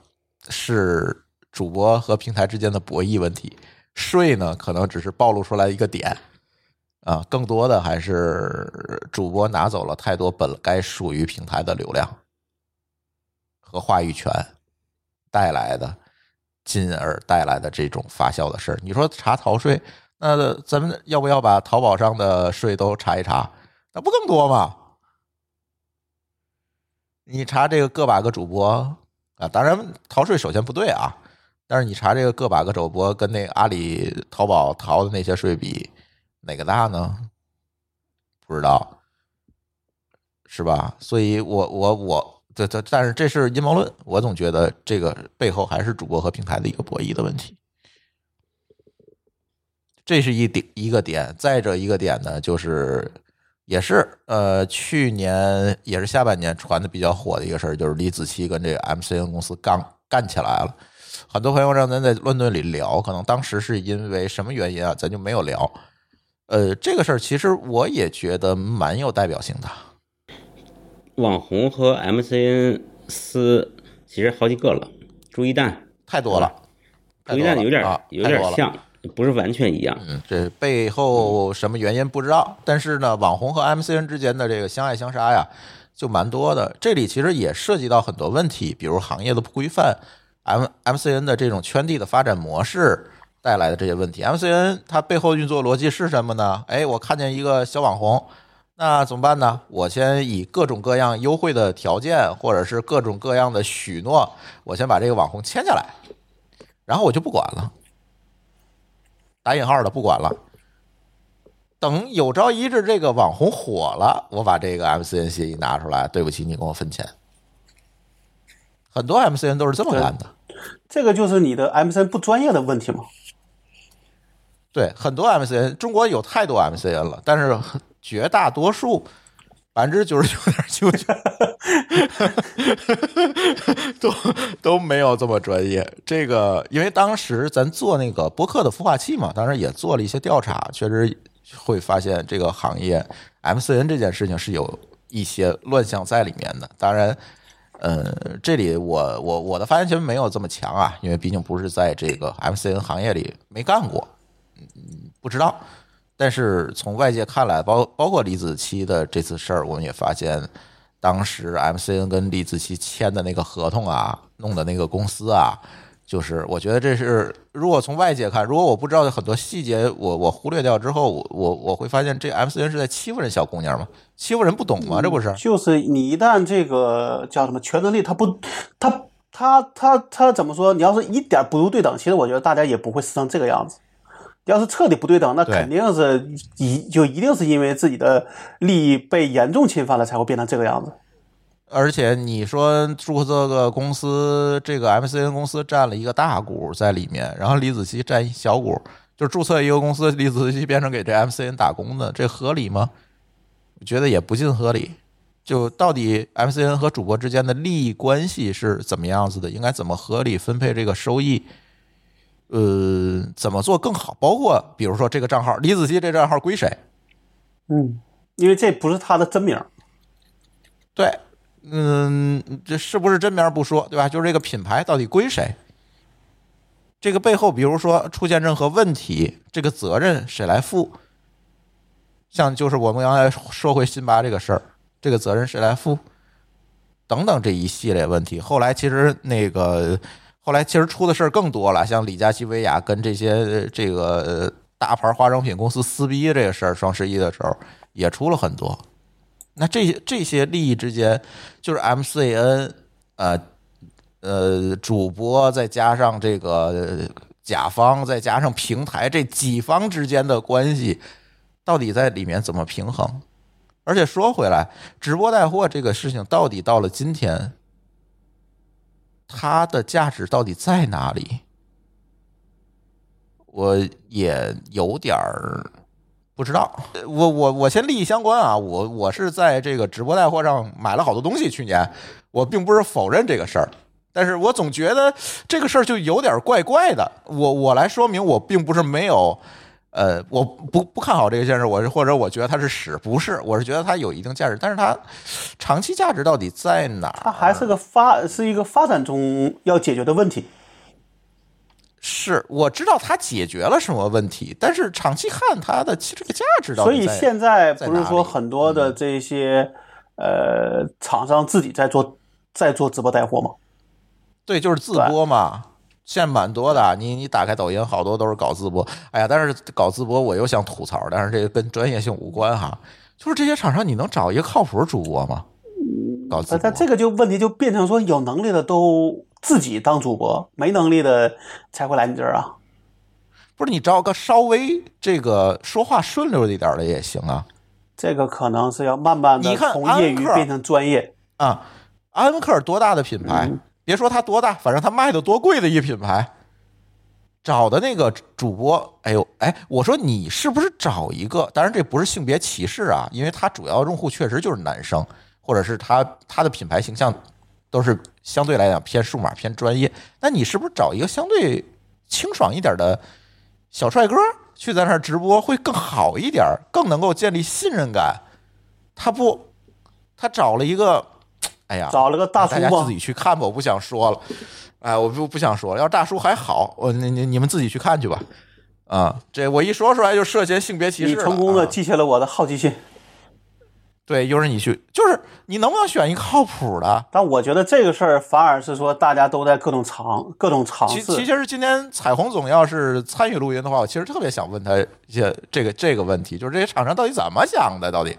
是主播和平台之间的博弈问题，税呢可能只是暴露出来一个点啊，更多的还是主播拿走了太多本该属于平台的流量和话语权带来的，进而带来的这种发酵的事儿。你说查逃税，那咱们要不要把淘宝上的税都查一查？那不更多吗？你查这个个把个主播啊，当然逃税首先不对啊，但是你查这个个把个主播跟那个阿里、淘宝逃的那些税比，哪个大呢？不知道，是吧？所以我我我，这这，但是这是阴谋论，我总觉得这个背后还是主播和平台的一个博弈的问题。这是一点一个点，再者一个点呢，就是也是呃，去年也是下半年传的比较火的一个事儿，就是李子柒跟这个 MCN 公司刚干起来了。很多朋友让咱在乱炖里聊，可能当时是因为什么原因啊，咱就没有聊。呃，这个事儿其实我也觉得蛮有代表性的。网红和 MCN 撕其实好几个了，朱一蛋太多了，朱一蛋有点、啊有点像，不是完全一样。嗯，这背后什么原因不知道，但是呢，网红和 MCN 之间的这个相爱相杀呀，就蛮多的。这里其实也涉及到很多问题，比如行业的不规范，M MCN 的这种圈地的发展模式带来的这些问题。MCN 它背后运作逻辑是什么呢？哎，我看见一个小网红，那怎么办呢？我先以各种各样优惠的条件，或者是各种各样的许诺，我先把这个网红签下来，然后我就不管了。打引号的不管了。等有朝一日这个网红火了，我把这个 MCN 协议拿出来，对不起，你跟我分钱。很多 MCN 都是这么干的。这个就是你的 MCN 不专业的问题吗。对，很多 MCN，中国有太多 MCN 了，但是绝大多数，百分之九十九点九九 都都没有这么专业。这个，因为当时咱做那个播客的孵化器嘛，当时也做了一些调查，确实会发现这个行业 MCN 这件事情是有一些乱象在里面的。当然。呃，这里我我我的发言权没有这么强啊，因为毕竟不是在这个 MCN 行业里没干过，嗯，不知道。但是从外界看来，包包括李子柒的这次事儿，我们也发现，当时 MCN 跟李子柒签的那个合同啊，弄的那个公司啊，就是我觉得这是，如果从外界看，如果我不知道很多细节，我我忽略掉之后，我我会发现这 MCN 是在欺负人小姑娘吗？欺负人不懂吗？这不是？就是你一旦这个叫什么权能力，它不，它它它它怎么说？你要是一点不如对等，其实我觉得大家也不会撕成这个样子。要是彻底不对等，那肯定是一就一定是因为自己的利益被严重侵犯了，才会变成这个样子。而且你说注册个公司，这个 MCN 公司占了一个大股在里面，然后李子柒占一小股，就注册一个公司，李子柒变成给这 MCN 打工的，这合理吗？我觉得也不尽合理。就到底 MCN 和主播之间的利益关系是怎么样子的？应该怎么合理分配这个收益？呃，怎么做更好？包括比如说这个账号，李子柒这账号归谁？嗯，因为这不是他的真名。对，嗯，这是不是真名不说，对吧？就是这个品牌到底归谁？这个背后，比如说出现任何问题，这个责任谁来负？像就是我们刚才说回辛巴这个事儿，这个责任谁来负？等等这一系列问题，后来其实那个后来其实出的事儿更多了，像李佳琦、薇娅跟这些这个大牌化妆品公司撕逼这个事儿，双十一的时候也出了很多。那这些这些利益之间，就是 MCN 呃呃主播再加上这个甲方再加上平台这几方之间的关系，到底在里面怎么平衡？而且说回来，直播带货这个事情到底到了今天，它的价值到底在哪里？我也有点儿不知道。我我我先利益相关啊，我我是在这个直播带货上买了好多东西。去年我并不是否认这个事儿，但是我总觉得这个事儿就有点怪怪的。我我来说明，我并不是没有。呃，我不不看好这个现实，我是或者我觉得它是屎，不是，我是觉得它有一定价值，但是它长期价值到底在哪儿？它还是个发是一个发展中要解决的问题。是我知道它解决了什么问题，但是长期看它的其这个价值到所以现在不是说很多的这些呃厂商自己在做在做直播带货吗？对，就是自播嘛，现在蛮多的。你你打开抖音，好多都是搞自播。哎呀，但是搞自播我又想吐槽，但是这个跟专业性无关哈。就是这些厂商，你能找一个靠谱主播吗？搞自播。但但这个就问题就变成说，有能力的都自己当主播，没能力的才会来你这儿啊。不是你找个稍微这个说话顺溜一点的也行啊这个可能是要慢慢的从业余变成专业。啊！安克多大的品牌？嗯别说它多大，反正它卖的多贵的一品牌。找的那个主播，哎呦，哎，我说你是不是找一个？当然这不是性别歧视啊，因为他主要用户确实就是男生，或者是他他的品牌形象都是相对来讲偏数码偏专业。那你是不是找一个相对清爽一点的小帅哥去在那儿直播会更好一点，更能够建立信任感？他不，他找了一个，哎呀，找了个大叔吗大家自己去看吧，我不想说了。哎，我不不想说了。要是大叔还好，我你你你们自己去看去吧。啊，这我一说出来就涉嫌性别歧视。你成功的啊激起了我的好奇心，对，又是你去，就是你能不能选一个靠谱的？但我觉得这个事儿反而是说大家都在各种尝各种尝试。其实今天彩虹总要是参与录音的话，我其实特别想问他一些这个这个问题，就是这些厂商到底怎么想的？到底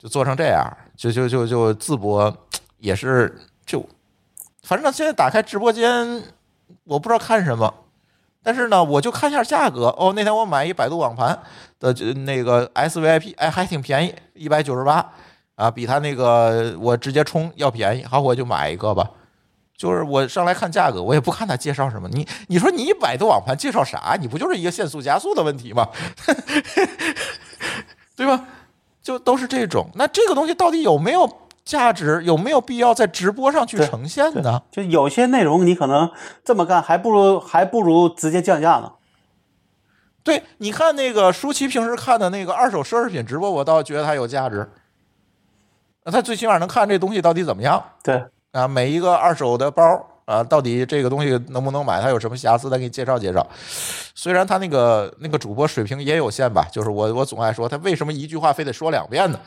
就做成这样，就就就就自播也是就，反正现在打开直播间，我不知道看什么，但是呢，我就看一下价格。哦，那天我买一百度网盘的就那个 SVIP，哎，还挺便宜，一百九十八啊，比他那个我直接充要便宜。好，我就买一个吧。就是我上来看价格，我也不看他介绍什么。你你说你百度网盘介绍啥？你不就是一个限速加速的问题吗？对吧？就都是这种。那这个东西到底有没有价值？有没有必要在直播上去呈现呢？就有些内容你可能这么干，还不如还不如直接降价呢。对，你看那个舒淇平时看的那个二手奢侈品直播，我倒觉得它有价值。那他最起码能看这东西到底怎么样对，啊？每一个二手的包啊，到底这个东西能不能买？它有什么瑕疵？再给你介绍介绍。虽然他那个那个主播水平也有限吧，就是我我总爱说他为什么一句话非得说两遍呢？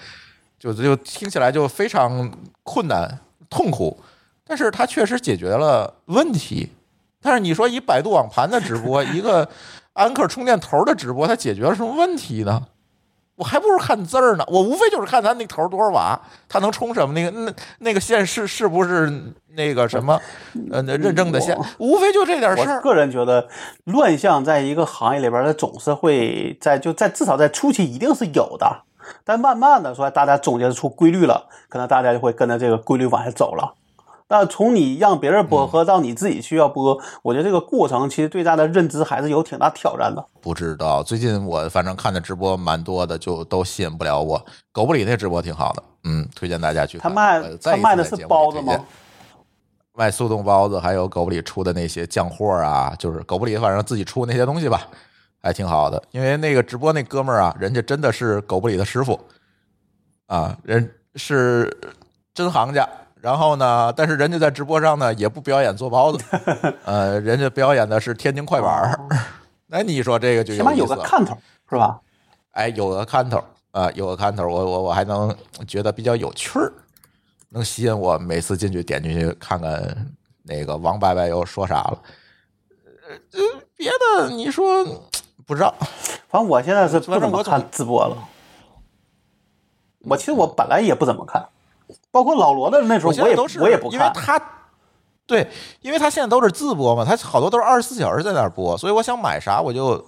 就就听起来就非常困难痛苦，但是他确实解决了问题。但是你说以百度网盘的直播，一个安克充电头的直播，它解决了什么问题呢？我还不如看字儿呢，我无非就是看它那头多少瓦，它能充什么，那个那那个线是是不是那个什么呃认证的线，无非就这点事儿。我个人觉得乱象在一个行业里边，它总是会在就在至少在初期一定是有的，但慢慢的说大家总结出规律了，可能大家就会跟着这个规律往下走了。但从你让别人播和到你自己去要播，我觉得这个过程其实对大家的认知还是有挺大挑战的。不知道，最近我反正看的直播蛮多的，就都吸引不了我。狗不理那直播挺好的，嗯，推荐大家去看。他卖他卖的是包子吗？卖速冻包子，还有狗不理出的那些酱货啊，就是狗不理反正自己出那些东西吧，还挺好的。因为那个直播那哥们儿啊，人家真的是狗不理的师傅啊，人是真行家。然后呢，但是人家在直播上呢也不表演做包子，呃，人家表演的是天津快板儿。那 你说这个就起码有个看头，是吧？哎，有个看头啊、有个看头，我我我还能觉得比较有趣儿，能吸引我每次进去点进去看看那个王伯伯又说啥了。呃，呃别的你说不知道，反正我现在是不怎么看直播了。我其实我本来也不怎么看，包括老罗的那时候我也我现在都是我也不看。因为他对，因为他现在都是自播嘛，他好多都是二十四小时在那儿播，所以我想买啥我就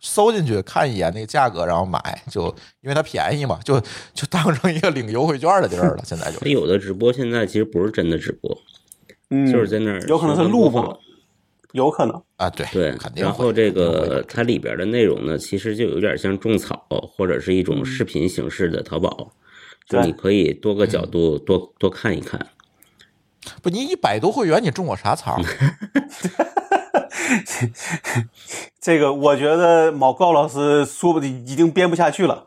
搜进去看一眼那个价格，然后买，就因为它便宜嘛，就就当成一个领优惠券的地儿了。现在就它有的直播现在其实不是真的直播，嗯，就是在那儿有可能是录播有可能。啊，对对肯，定。然后这个它里边的内容呢，其实就有点像种草或者是一种视频形式的淘宝，就你可以多个嗯角度多多看一看。不，你一百多会员，你中过啥草？这个我觉得毛高老师说不定已经编不下去了。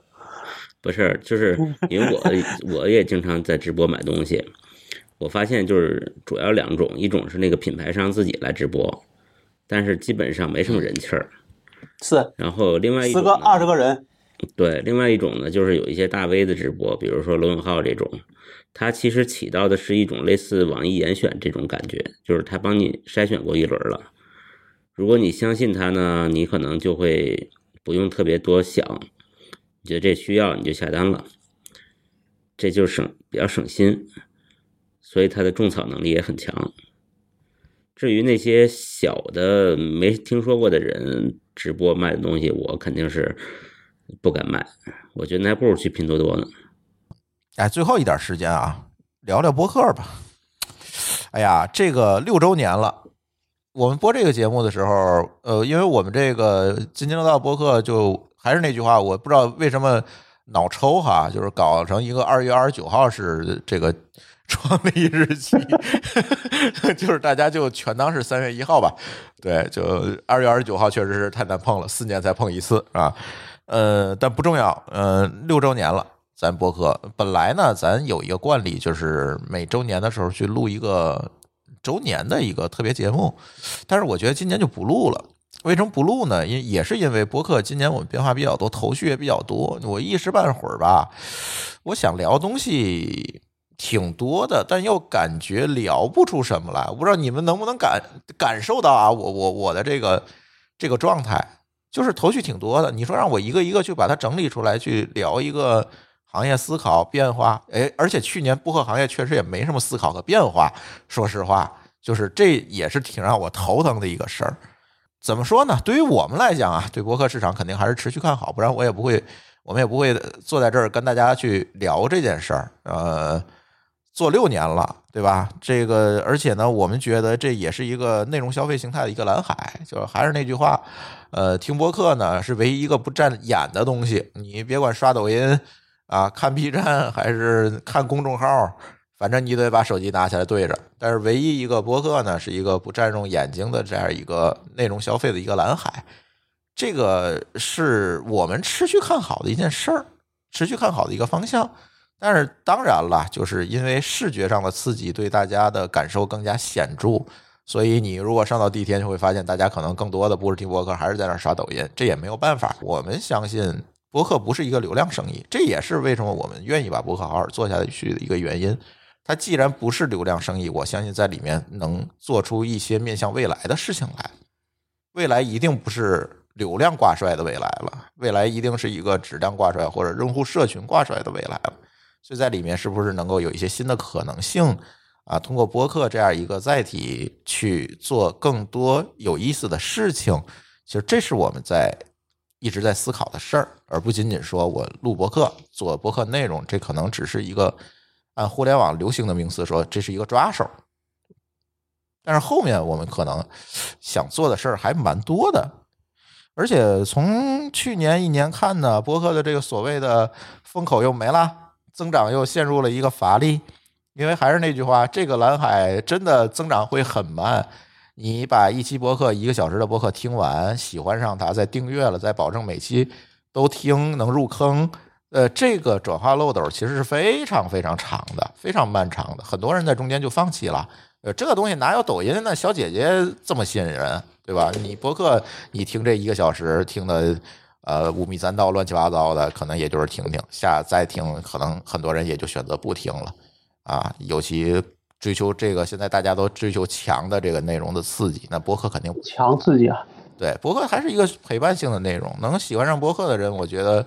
不是，就是 因为我我也经常在直播买东西，我发现就是主要两种，一种是那个品牌商自己来直播，但是基本上没什么人气儿。是然后另外一十个二十个人，对，另外一种呢，就是有一些大 V 的直播，比如说罗永浩这种，它其实起到的是一种类似网易严选这种感觉，就是他帮你筛选过一轮了。如果你相信他呢，你可能就会不用特别多想，你觉得这需要你就下单了，这就省比较省心。所以他的种草能力也很强。至于那些小的没听说过的人直播卖的东西，我肯定是不敢卖。我觉得那还不如去拼多多呢。哎，最后一点时间啊，聊聊博客吧。哎呀，这个六周年了。我们播这个节目的时候，呃，因为我们这个津津乐道播客，就还是那句话，我不知道为什么脑抽哈，就是搞成一个二月二十九号是这个创立日期，就是大家就全当是三月一号吧。对，就二月二十九号确实是太难碰了，四年才碰一次啊。呃，但不重要，呃，六周年了，咱播客本来呢，咱有一个惯例，就是每周年的时候去录一个周年的一个特别节目，但是我觉得今年就不录了。为什么不录呢？因也是因为播客今年我们变化比较多，头绪也比较多，我一时半会儿吧，我想聊东西挺多的，但又感觉聊不出什么来。我不知道你们能不能感感受到啊？我我我的这个这个状态。就是头绪挺多的，你说让我一个一个去把它整理出来，去聊一个行业思考变化，哎，而且去年播客行业确实也没什么思考和变化，说实话，就是这也是挺让我头疼的一个事儿。怎么说呢？对于我们来讲啊，对播客市场肯定还是持续看好，不然我也不会，我们也不会坐在这儿跟大家去聊这件事儿。呃。做六年了，对吧？这个，而且呢，我们觉得这也是一个内容消费形态的一个蓝海。就是还是那句话，呃，听播客呢是唯一一个不占眼的东西。你别管刷抖音啊、看 B 站还是看公众号，反正你得把手机拿起来对着。但是唯一一个播客呢，是一个不占用眼睛的这样一个内容消费的一个蓝海。这个是我们持续看好的一件事儿，持续看好的一个方向。但是当然了，就是因为视觉上的刺激对大家的感受更加显著，所以你如果上到地铁，就会发现大家可能更多的不是听播客，还是在那刷抖音。这也没有办法。我们相信播客不是一个流量生意，这也是为什么我们愿意把播客好好做下去的一个原因。它既然不是流量生意，我相信在里面能做出一些面向未来的事情来。未来一定不是流量挂帅的未来了，未来一定是一个质量挂帅或者用户社群挂帅的未来了。所以在里面是不是能够有一些新的可能性啊？通过播客这样一个载体去做更多有意思的事情，其实这是我们在一直在思考的事儿，而不仅仅说我录播客做播客内容，这可能只是一个按互联网流行的名词说这是一个抓手。但是后面我们可能想做的事儿还蛮多的，而且从去年一年看呢，播客的这个所谓的风口又没了。增长又陷入了一个乏力，因为还是那句话，这个蓝海真的增长会很慢。你把一期博客一个小时的博客听完，喜欢上它，再订阅了，再保证每期都听能入坑，呃，这个转化漏斗其实是非常非常长的，非常漫长的。很多人在中间就放弃了。呃，这个东西哪有抖音那小姐姐这么吸引人，对吧？你博客你听这一个小时听的。呃，五迷三道乱七八糟的，可能也就是听听，下再听，可能很多人也就选择不听了啊。尤其追求这个，现在大家都追求强的这个内容的刺激，那博客肯定强刺激啊。对，博客还是一个陪伴性的内容，能喜欢上博客的人，我觉得，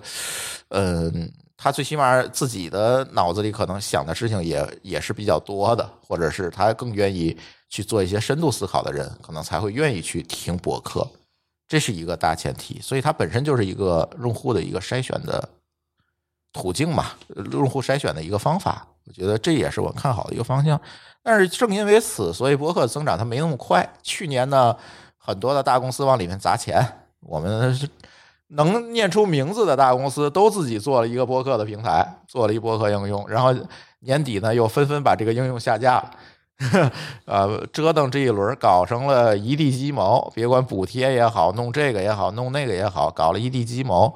嗯，他最起码自己的脑子里可能想的事情也也是比较多的，或者是他更愿意去做一些深度思考的人，可能才会愿意去听博客。这是一个大前提，所以它本身就是一个用户的一个筛选的途径嘛，用户筛选的一个方法。我觉得这也是我看好的一个方向。但是正因为此，所以博客增长它没那么快。去年呢，很多的大公司往里面砸钱，我们能念出名字的大公司都自己做了一个博客的平台，做了一博客应用，然后年底呢又纷纷把这个应用下架了。呃，折腾这一轮，搞成了一地鸡毛。别管补贴也好，弄这个也好，弄那个也好，搞了一地鸡毛。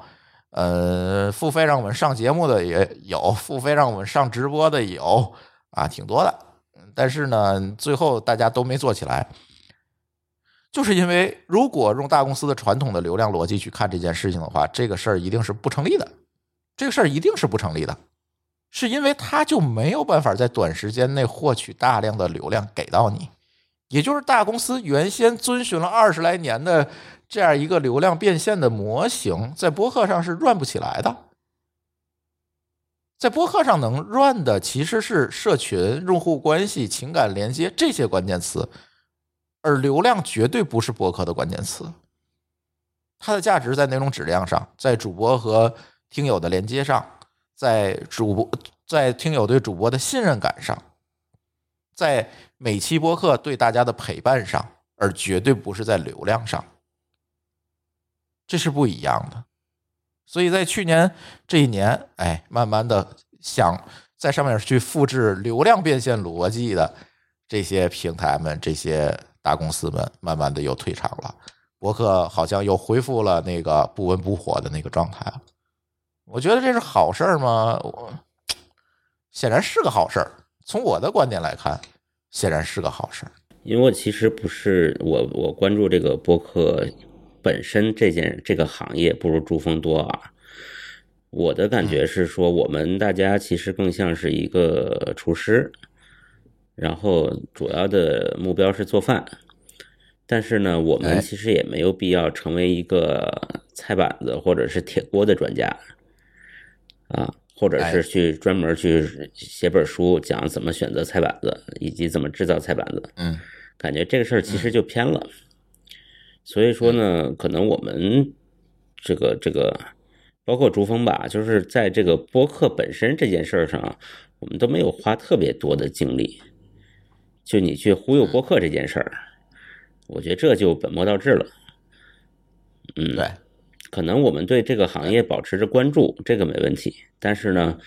呃，付费让我们上节目的也有，付费让我们上直播的有啊，挺多的。但是呢，最后大家都没做起来，就是因为如果用大公司的传统的流量逻辑去看这件事情的话，这个事儿一定是不成立的。这个事儿一定是不成立的。是因为他就没有办法在短时间内获取大量的流量给到你，也就是大公司原先遵循了二十来年的这样一个流量变现的模型，在播客上是转不起来的。在播客上能 run 的其实是社群、用户关系、情感连接这些关键词，而流量绝对不是播客的关键词。它的价值在内容质量上，在主播和听友的连接上，在主播在听友对主播的信任感上，在每期播客对大家的陪伴上，而绝对不是在流量上。这是不一样的。所以在去年这一年，哎，慢慢的想在上面去复制流量变现逻辑的这些平台们、这些大公司们，慢慢的又退场了。博客好像又恢复了那个不温不火的那个状态了。我觉得这是好事儿吗？我显然是个好事儿。从我的观点来看，显然是个好事儿。因为我其实不是我，我关注这个播客本身这件这个行业不如珠峰多啊。我的感觉是说，我们大家其实更像是一个厨师，然后主要的目标是做饭。但是呢，我们其实也没有必要成为一个菜板子或者是铁锅的专家啊，或者是去专门去写本书讲怎么选择菜板子以及怎么制造菜板子。嗯，感觉这个事儿其实就偏了。所以说呢，可能我们这个这个包括珠峰吧，就是在这个播客本身这件事儿上，我们都没有花特别多的精力。就你去忽悠播客这件事儿。我觉得这就本末倒置了，嗯，对，可能我们对这个行业保持着关注，这个没问题。但是呢，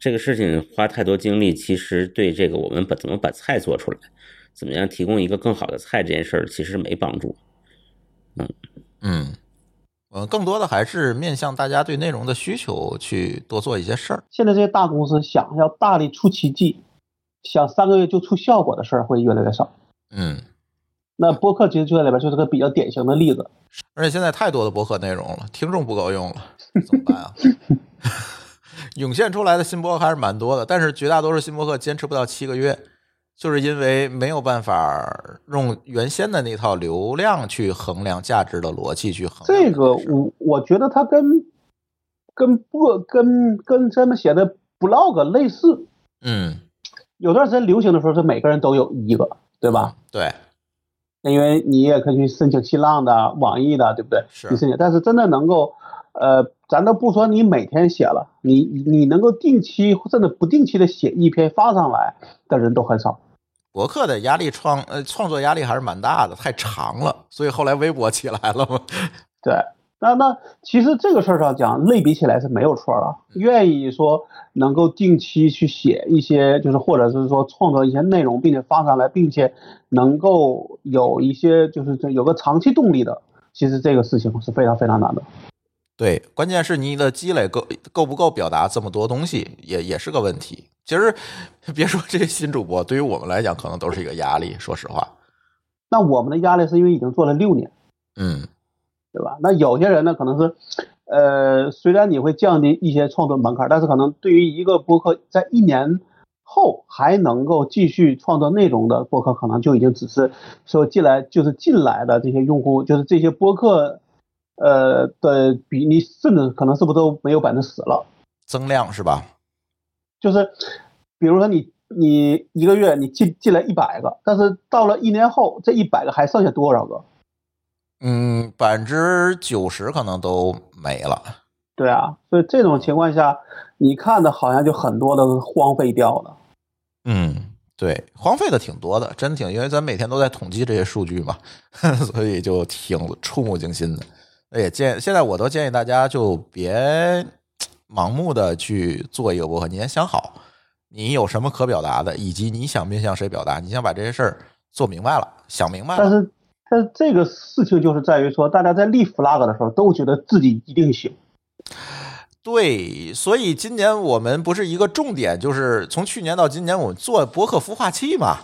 这个事情花太多精力，其实对这个我们把怎么把菜做出来，怎么样提供一个更好的菜这件事儿，其实没帮助。嗯嗯，呃，更多的还是面向大家对内容的需求去多做一些事儿。现在这些大公司想要大力出奇迹，想三个月就出效果的事儿会越来越少。嗯。那播客其实就在里边就是个比较典型的例子，而且现在太多的播客内容了，听众不够用了，怎么办啊？涌现出来的新播客还是蛮多的，但是绝大多数新播客坚持不到七个月，就是因为没有办法用原先的那套流量去衡量价值的逻辑去衡量。这个我我觉得它跟跟播跟跟咱们写的 blog 类似，嗯，有段时间流行的时候是每个人都有一个，对吧？对。那因为你也可以去申请新浪的、网易的，对不对？是。你申请，但是真的能够，呃，咱都不说你每天写了，你你能够定期甚至不定期的写一篇发上来的人都很少。博客的压力创呃创作压力还是蛮大的，太长了，所以后来微博起来了嘛。对。那那其实这个事儿上讲，类比起来是没有错的。愿意说能够定期去写一些，就是或者是说创作一些内容，并且发上来，并且能够有一些就是有个长期动力的，其实这个事情是非常非常难的。对，关键是你的积累够够不够表达这么多东西，也也是个问题。其实 别说这些新主播，对于我们来讲，可能都是一个压力。说实话，那我们的压力是因为已经做了六年。嗯。对吧？那有些人呢，可能是，呃，虽然你会降低一些创作门槛，但是可能对于一个播客在一年后还能够继续创作内容的播客，可能就已经只是说进来就是进来的这些用户，就是这些播客，呃的比例，甚至可能是不是都没有百分之十了？增量是吧？就是，比如说你你一个月你进进来一百个，但是到了一年后，这一百个还剩下多少个？嗯，百分之九十可能都没了。对啊，所以这种情况下，你看的好像就很多的荒废掉了。嗯，对，荒废的挺多的，真挺，因为咱每天都在统计这些数据嘛，所以就挺触目惊心的。也建，现在我都建议大家就别盲目的去做一个博客，你先想好你有什么可表达的，以及你想面向谁表达，你想把这些事儿做明白了，想明白了。但是。但这个事情就是在于说，大家在立 flag 的时候都觉得自己一定行。对，所以今年我们不是一个重点，就是从去年到今年，我们做博客孵化器嘛。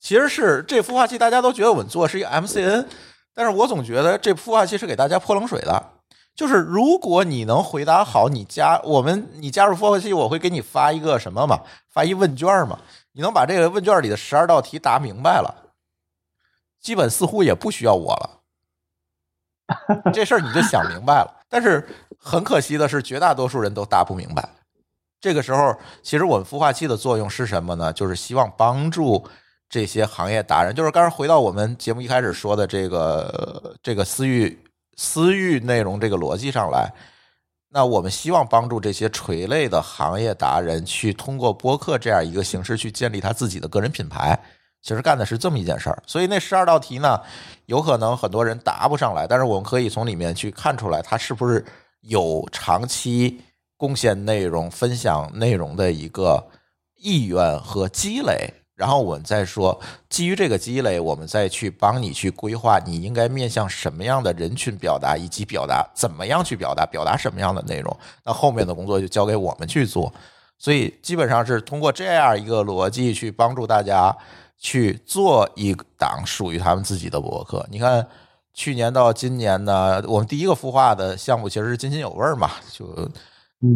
其实是这孵化器，大家都觉得我们做是一个 MCN，但是我总觉得这孵化器是给大家泼冷水的。就是如果你能回答好，你加我们，你加入孵化器，我会给你发一个什么嘛？发一问卷嘛？你能把这个问卷里的十二道题答明白了？基本似乎也不需要我了，这事儿你就想明白了。但是很可惜的是，绝大多数人都答不明白。这个时候，其实我们孵化器的作用是什么呢？就是希望帮助这些行业达人，就是刚才回到我们节目一开始说的这个这个私域私域内容这个逻辑上来。那我们希望帮助这些垂类的行业达人去通过播客这样一个形式去建立他自己的个人品牌。其实干的是这么一件事儿。所以那十二道题呢，有可能很多人答不上来，但是我们可以从里面去看出来，他是不是有长期贡献内容、分享内容的一个意愿和积累。然后我们再说，基于这个积累，我们再去帮你去规划，你应该面向什么样的人群表达，以及表达怎么样去表达，表达什么样的内容。那后面的工作就交给我们去做。所以基本上是通过这样一个逻辑去帮助大家去做一档属于他们自己的博客。你看，去年到今年呢，我们第一个孵化的项目其实是津津有味儿嘛，就。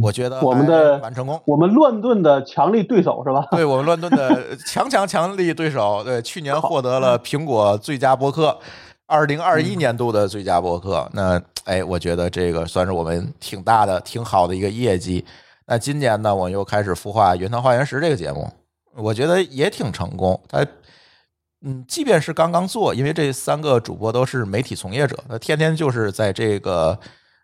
我觉得我们的蛮成功，我们乱炖的强力对手是吧？对我们乱炖的 强强强力对手，对去年获得了苹果最佳博客，二零二一年度的最佳博客。那哎，我觉得这个算是我们挺大的、挺好的一个业绩。那今年呢，我又开始孵化《原汤化原石》这个节目，我觉得也挺成功。他嗯，即便是刚刚做，因为这三个主播都是媒体从业者，他天天就是在这个。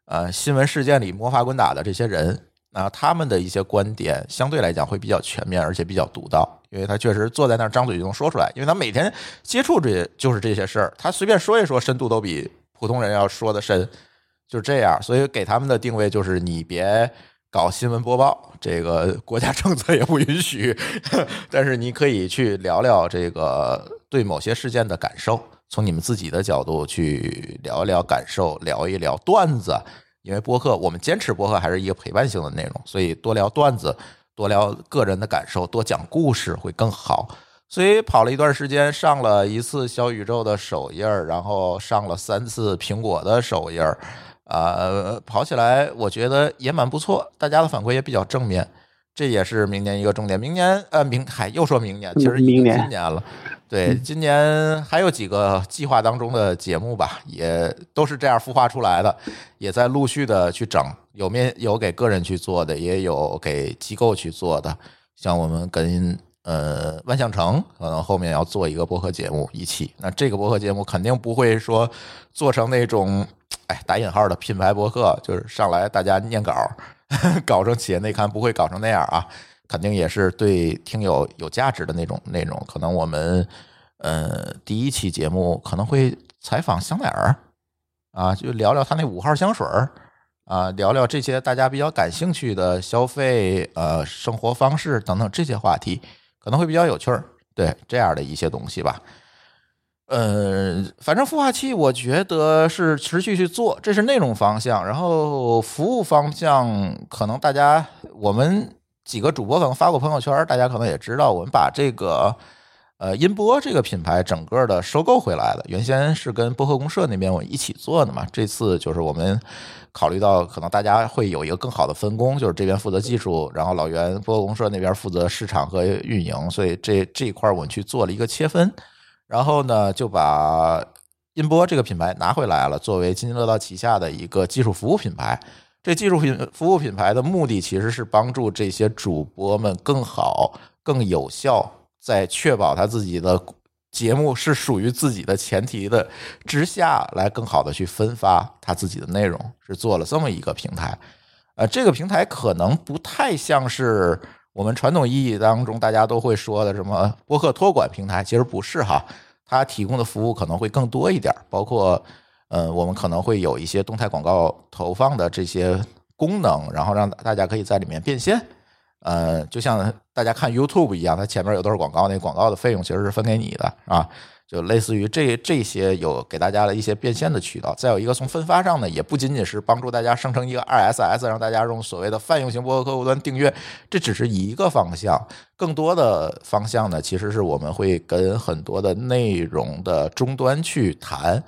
呃，新闻事件里摸爬滚打的这些人，那他们的一些观点相对来讲会比较全面，而且比较独到，因为他确实坐在那儿张嘴就能说出来，因为他每天接触这些就是这些事儿，他随便说一说，深度都比普通人要说的深，就是这样。所以给他们的定位就是你别搞新闻播报，这个国家政策也不允许，但是你可以去聊聊这个对某些事件的感受。从你们自己的角度去聊一聊感受，聊一聊段子，因为播客我们坚持播客还是一个陪伴性的内容，所以多聊段子，多聊个人的感受，多讲故事会更好。所以跑了一段时间，上了一次小宇宙的首页然后上了三次苹果的首页啊，跑起来我觉得也蛮不错，大家的反馈也比较正面，这也是明年一个重点。明年呃，明嗨又说明年，其实明年今年了。对，今年还有几个计划当中的节目吧，也都是这样孵化出来的，也在陆续的去整，有面有给个人去做的，也有给机构去做的。像我们跟呃万象城，可能后面要做一个播客节目一起。那这个播客节目肯定不会说做成那种，哎，打引号的品牌博客，就是上来大家念稿，搞成企业内刊，不会搞成那样啊。肯定也是对听友有价值的那种内容。可能我们呃第一期节目可能会采访香奈儿啊，就聊聊他那五号香水儿啊，聊聊这些大家比较感兴趣的消费呃生活方式等等这些话题，可能会比较有趣儿。对这样的一些东西吧。呃，反正孵化器我觉得是持续去做，这是内容方向。然后服务方向，可能大家我们。几个主播可能发过朋友圈，大家可能也知道，我们把这个呃音波这个品牌整个的收购回来了。原先是跟播客公社那边我一起做的嘛，这次就是我们考虑到可能大家会有一个更好的分工，就是这边负责技术，然后老袁播客公社那边负责市场和运营，所以这这一块我去做了一个切分，然后呢就把音波这个品牌拿回来了，作为津津乐道旗下的一个技术服务品牌。这技术品服务品牌的目的其实是帮助这些主播们更好、更有效，在确保他自己的节目是属于自己的前提的之下，来更好的去分发他自己的内容，是做了这么一个平台。呃，这个平台可能不太像是我们传统意义当中大家都会说的什么播客托管平台，其实不是哈，它提供的服务可能会更多一点，包括。呃，我们可能会有一些动态广告投放的这些功能，然后让大家可以在里面变现。呃，就像大家看 YouTube 一样，它前面有都是广告，那广告的费用其实是分给你的啊。就类似于这这些有给大家的一些变现的渠道。再有一个从分发上呢，也不仅仅是帮助大家生成一个 RSS，让大家用所谓的泛用型播客客户端订阅，这只是一个方向。更多的方向呢，其实是我们会跟很多的内容的终端去谈。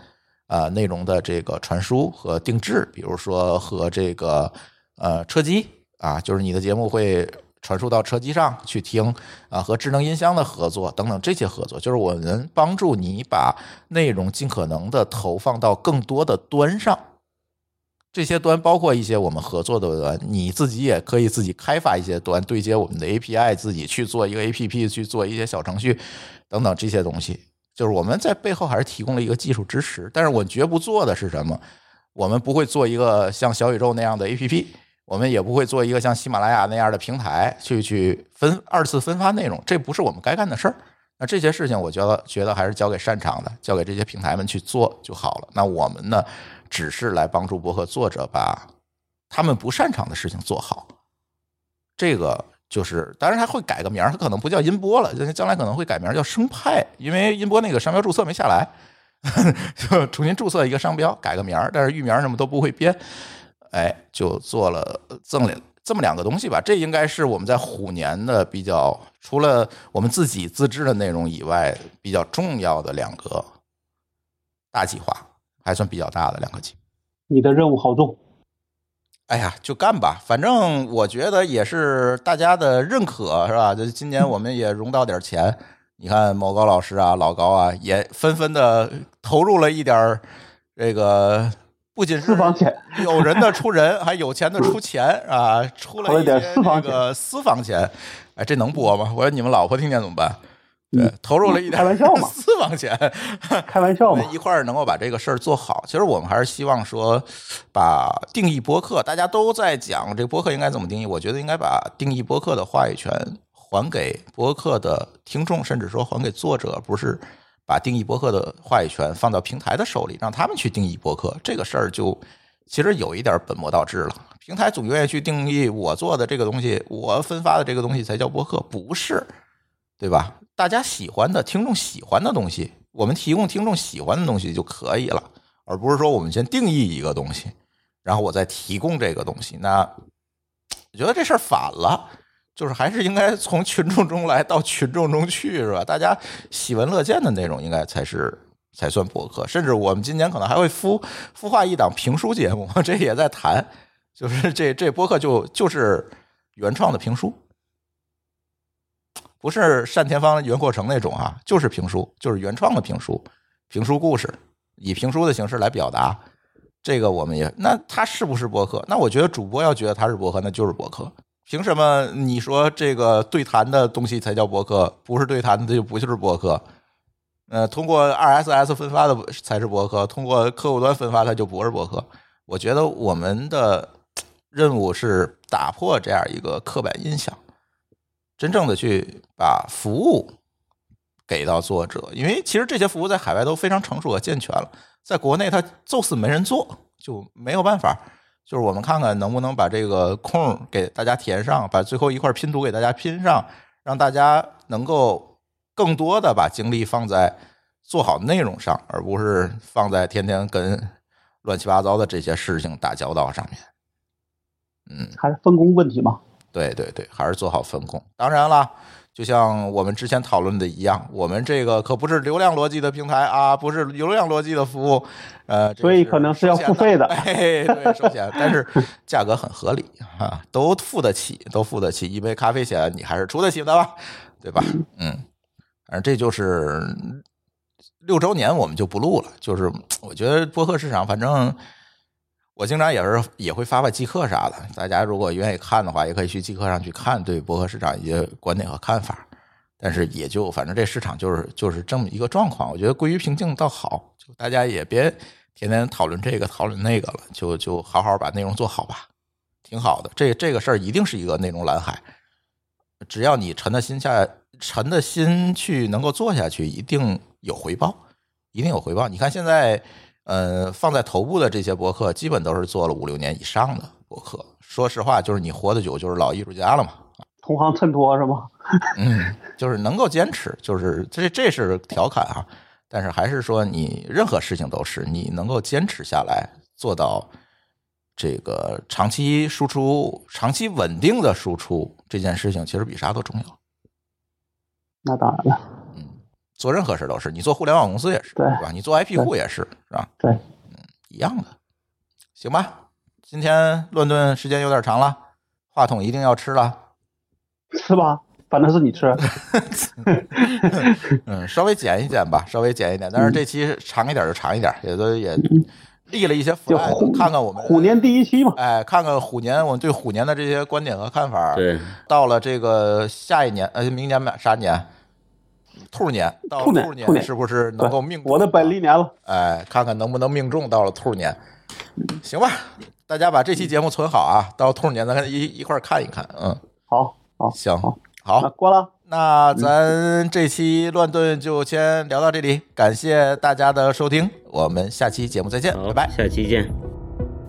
啊，内容的这个传输和定制，比如说和这个呃车机啊，就是你的节目会传输到车机上去听啊，和智能音箱的合作等等这些合作，就是我们帮助你把内容尽可能的投放到更多的端上，这些端包括一些我们合作的端，你自己也可以自己开发一些端，对接我们的 API，自己去做一个 APP，去做一些小程序等等这些东西。就是我们在背后还是提供了一个技术支持，但是我绝不做的是什么？我们不会做一个像小宇宙那样的 APP，我们也不会做一个像喜马拉雅那样的平台去去分二次分发内容，这不是我们该干的事儿。那这些事情，我觉得觉得还是交给擅长的，交给这些平台们去做就好了。那我们呢，只是来帮助博客作者把他们不擅长的事情做好。这个就是，当然他会改个名儿，他可能不叫音波了，将来可能会改名叫生派，因为音波那个商标注册没下来，就重新注册一个商标，改个名儿，但是域名什么都不会编，哎，就做了赠了这么两个东西吧。这应该是我们在虎年的比较，除了我们自己自制的内容以外，比较重要的两个大计划，还算比较大的两个计划。你的任务好重，哎呀，就干吧，反正我觉得也是大家的认可，是吧？就今年我们也融到点钱，你看某高老师啊、老高啊，也纷纷的投入了一点儿这个，不仅是私房钱有人的出人，还有钱的出钱啊，出了一些私房这个私房钱。哎，这能播吗？我说你们老婆听见怎么办？对，投入了一点开玩笑嘛 私房钱，开玩笑嘛。一块儿能够把这个事儿做好。其实我们还是希望说，把定义博客，大家都在讲这个播客应该怎么定义，我觉得应该把定义博客的话语权还给博客的听众，甚至说还给作者，不是把定义博客的话语权放到平台的手里，让他们去定义博客。这个事儿就其实有一点本末倒置了。平台总愿意去定义我做的这个东西，我分发的这个东西才叫博客，不是。对吧？大家喜欢的、听众喜欢的东西，我们提供听众喜欢的东西就可以了，而不是说我们先定义一个东西，然后我再提供这个东西。那我觉得这事儿反了，就是还是应该从群众中来到群众中去，是吧？大家喜闻乐见的内容应该才是才算博客。甚至我们今年可能还会孵孵化一档评书节目，这也在谈，就是这这博客就就是原创的评书。不是单田芳、袁阔成那种啊，就是评书，就是原创的评书，评书故事，以评书的形式来表达。这个我们也，那他是不是博客？那我觉得主播要觉得他是博客，那就是博客。凭什么你说这个对谈的东西才叫博客？不是对谈的就不就是博客？呃，通过 RSS 分发的才是博客，通过客户端分发它就不是博客。我觉得我们的任务是打破这样一个刻板印象。真正的去把服务给到作者，因为其实这些服务在海外都非常成熟和健全了，在国内它就是没人做，就没有办法。就是我们看看能不能把这个空给大家填上，把最后一块拼图给大家拼上，让大家能够更多的把精力放在做好内容上，而不是放在天天跟乱七八糟的这些事情打交道上面。嗯，还是分工问题嘛。对对对，还是做好分工。当然了，就像我们之前讨论的一样，我们这个可不是流量逻辑的平台啊，不是流量逻辑的服务，呃，所以可能是要付费的收钱 哎，对，收钱，但是价格很合理啊，都付得起，都付得起，一杯咖啡钱你还是出得起的吧，对吧？嗯，反正这就是六周年，我们就不录了。就是我觉得播客市场，反正。我经常也是也会发发即刻啥的，大家如果愿意看的话，也可以去即刻上去看对博客市场一些观点和看法。但是也就反正这市场就是就是这么一个状况，我觉得归于平静倒好，就大家也别天天讨论这个讨论那个了，就就好好把内容做好吧，挺好的。这这个事儿一定是一个内容蓝海，只要你沉的心下沉的心去能够做下去，一定有回报，一定有回报。你看现在。呃，放在头部的这些博客，基本都是做了五六年以上的博客。说实话，就是你活得久，就是老艺术家了嘛。同行衬托是吗？嗯，就是能够坚持，就是这这是调侃啊。但是还是说，你任何事情都是你能够坚持下来，做到这个长期输出、长期稳定的输出这件事情，其实比啥都重要。那当然了。做任何事都是，你做互联网公司也是，对吧？你做 IP 户也是，是吧？对，嗯，一样的，行吧？今天乱炖时间有点长了，话筒一定要吃了，吃吧？反正是你吃，嗯，稍微减一减吧，稍微减一点，但是这期长一点就长一点，也都也立了一些就 flag，虎看看我们虎年第一期嘛，哎，看看虎年我们对虎年的这些观点和看法。对，到了这个下一年，呃，明年吧，啥年？兔年，到兔年是不是能够命中？我的本历年了。哎，看看能不能命中。到了兔年，行吧，大家把这期节目存好啊，到兔年咱一一块儿看一看。嗯，好，好，行，好，好那，过了。那咱这期乱炖就先聊到这里，感谢大家的收听，我们下期节目再见，拜，拜。下期见。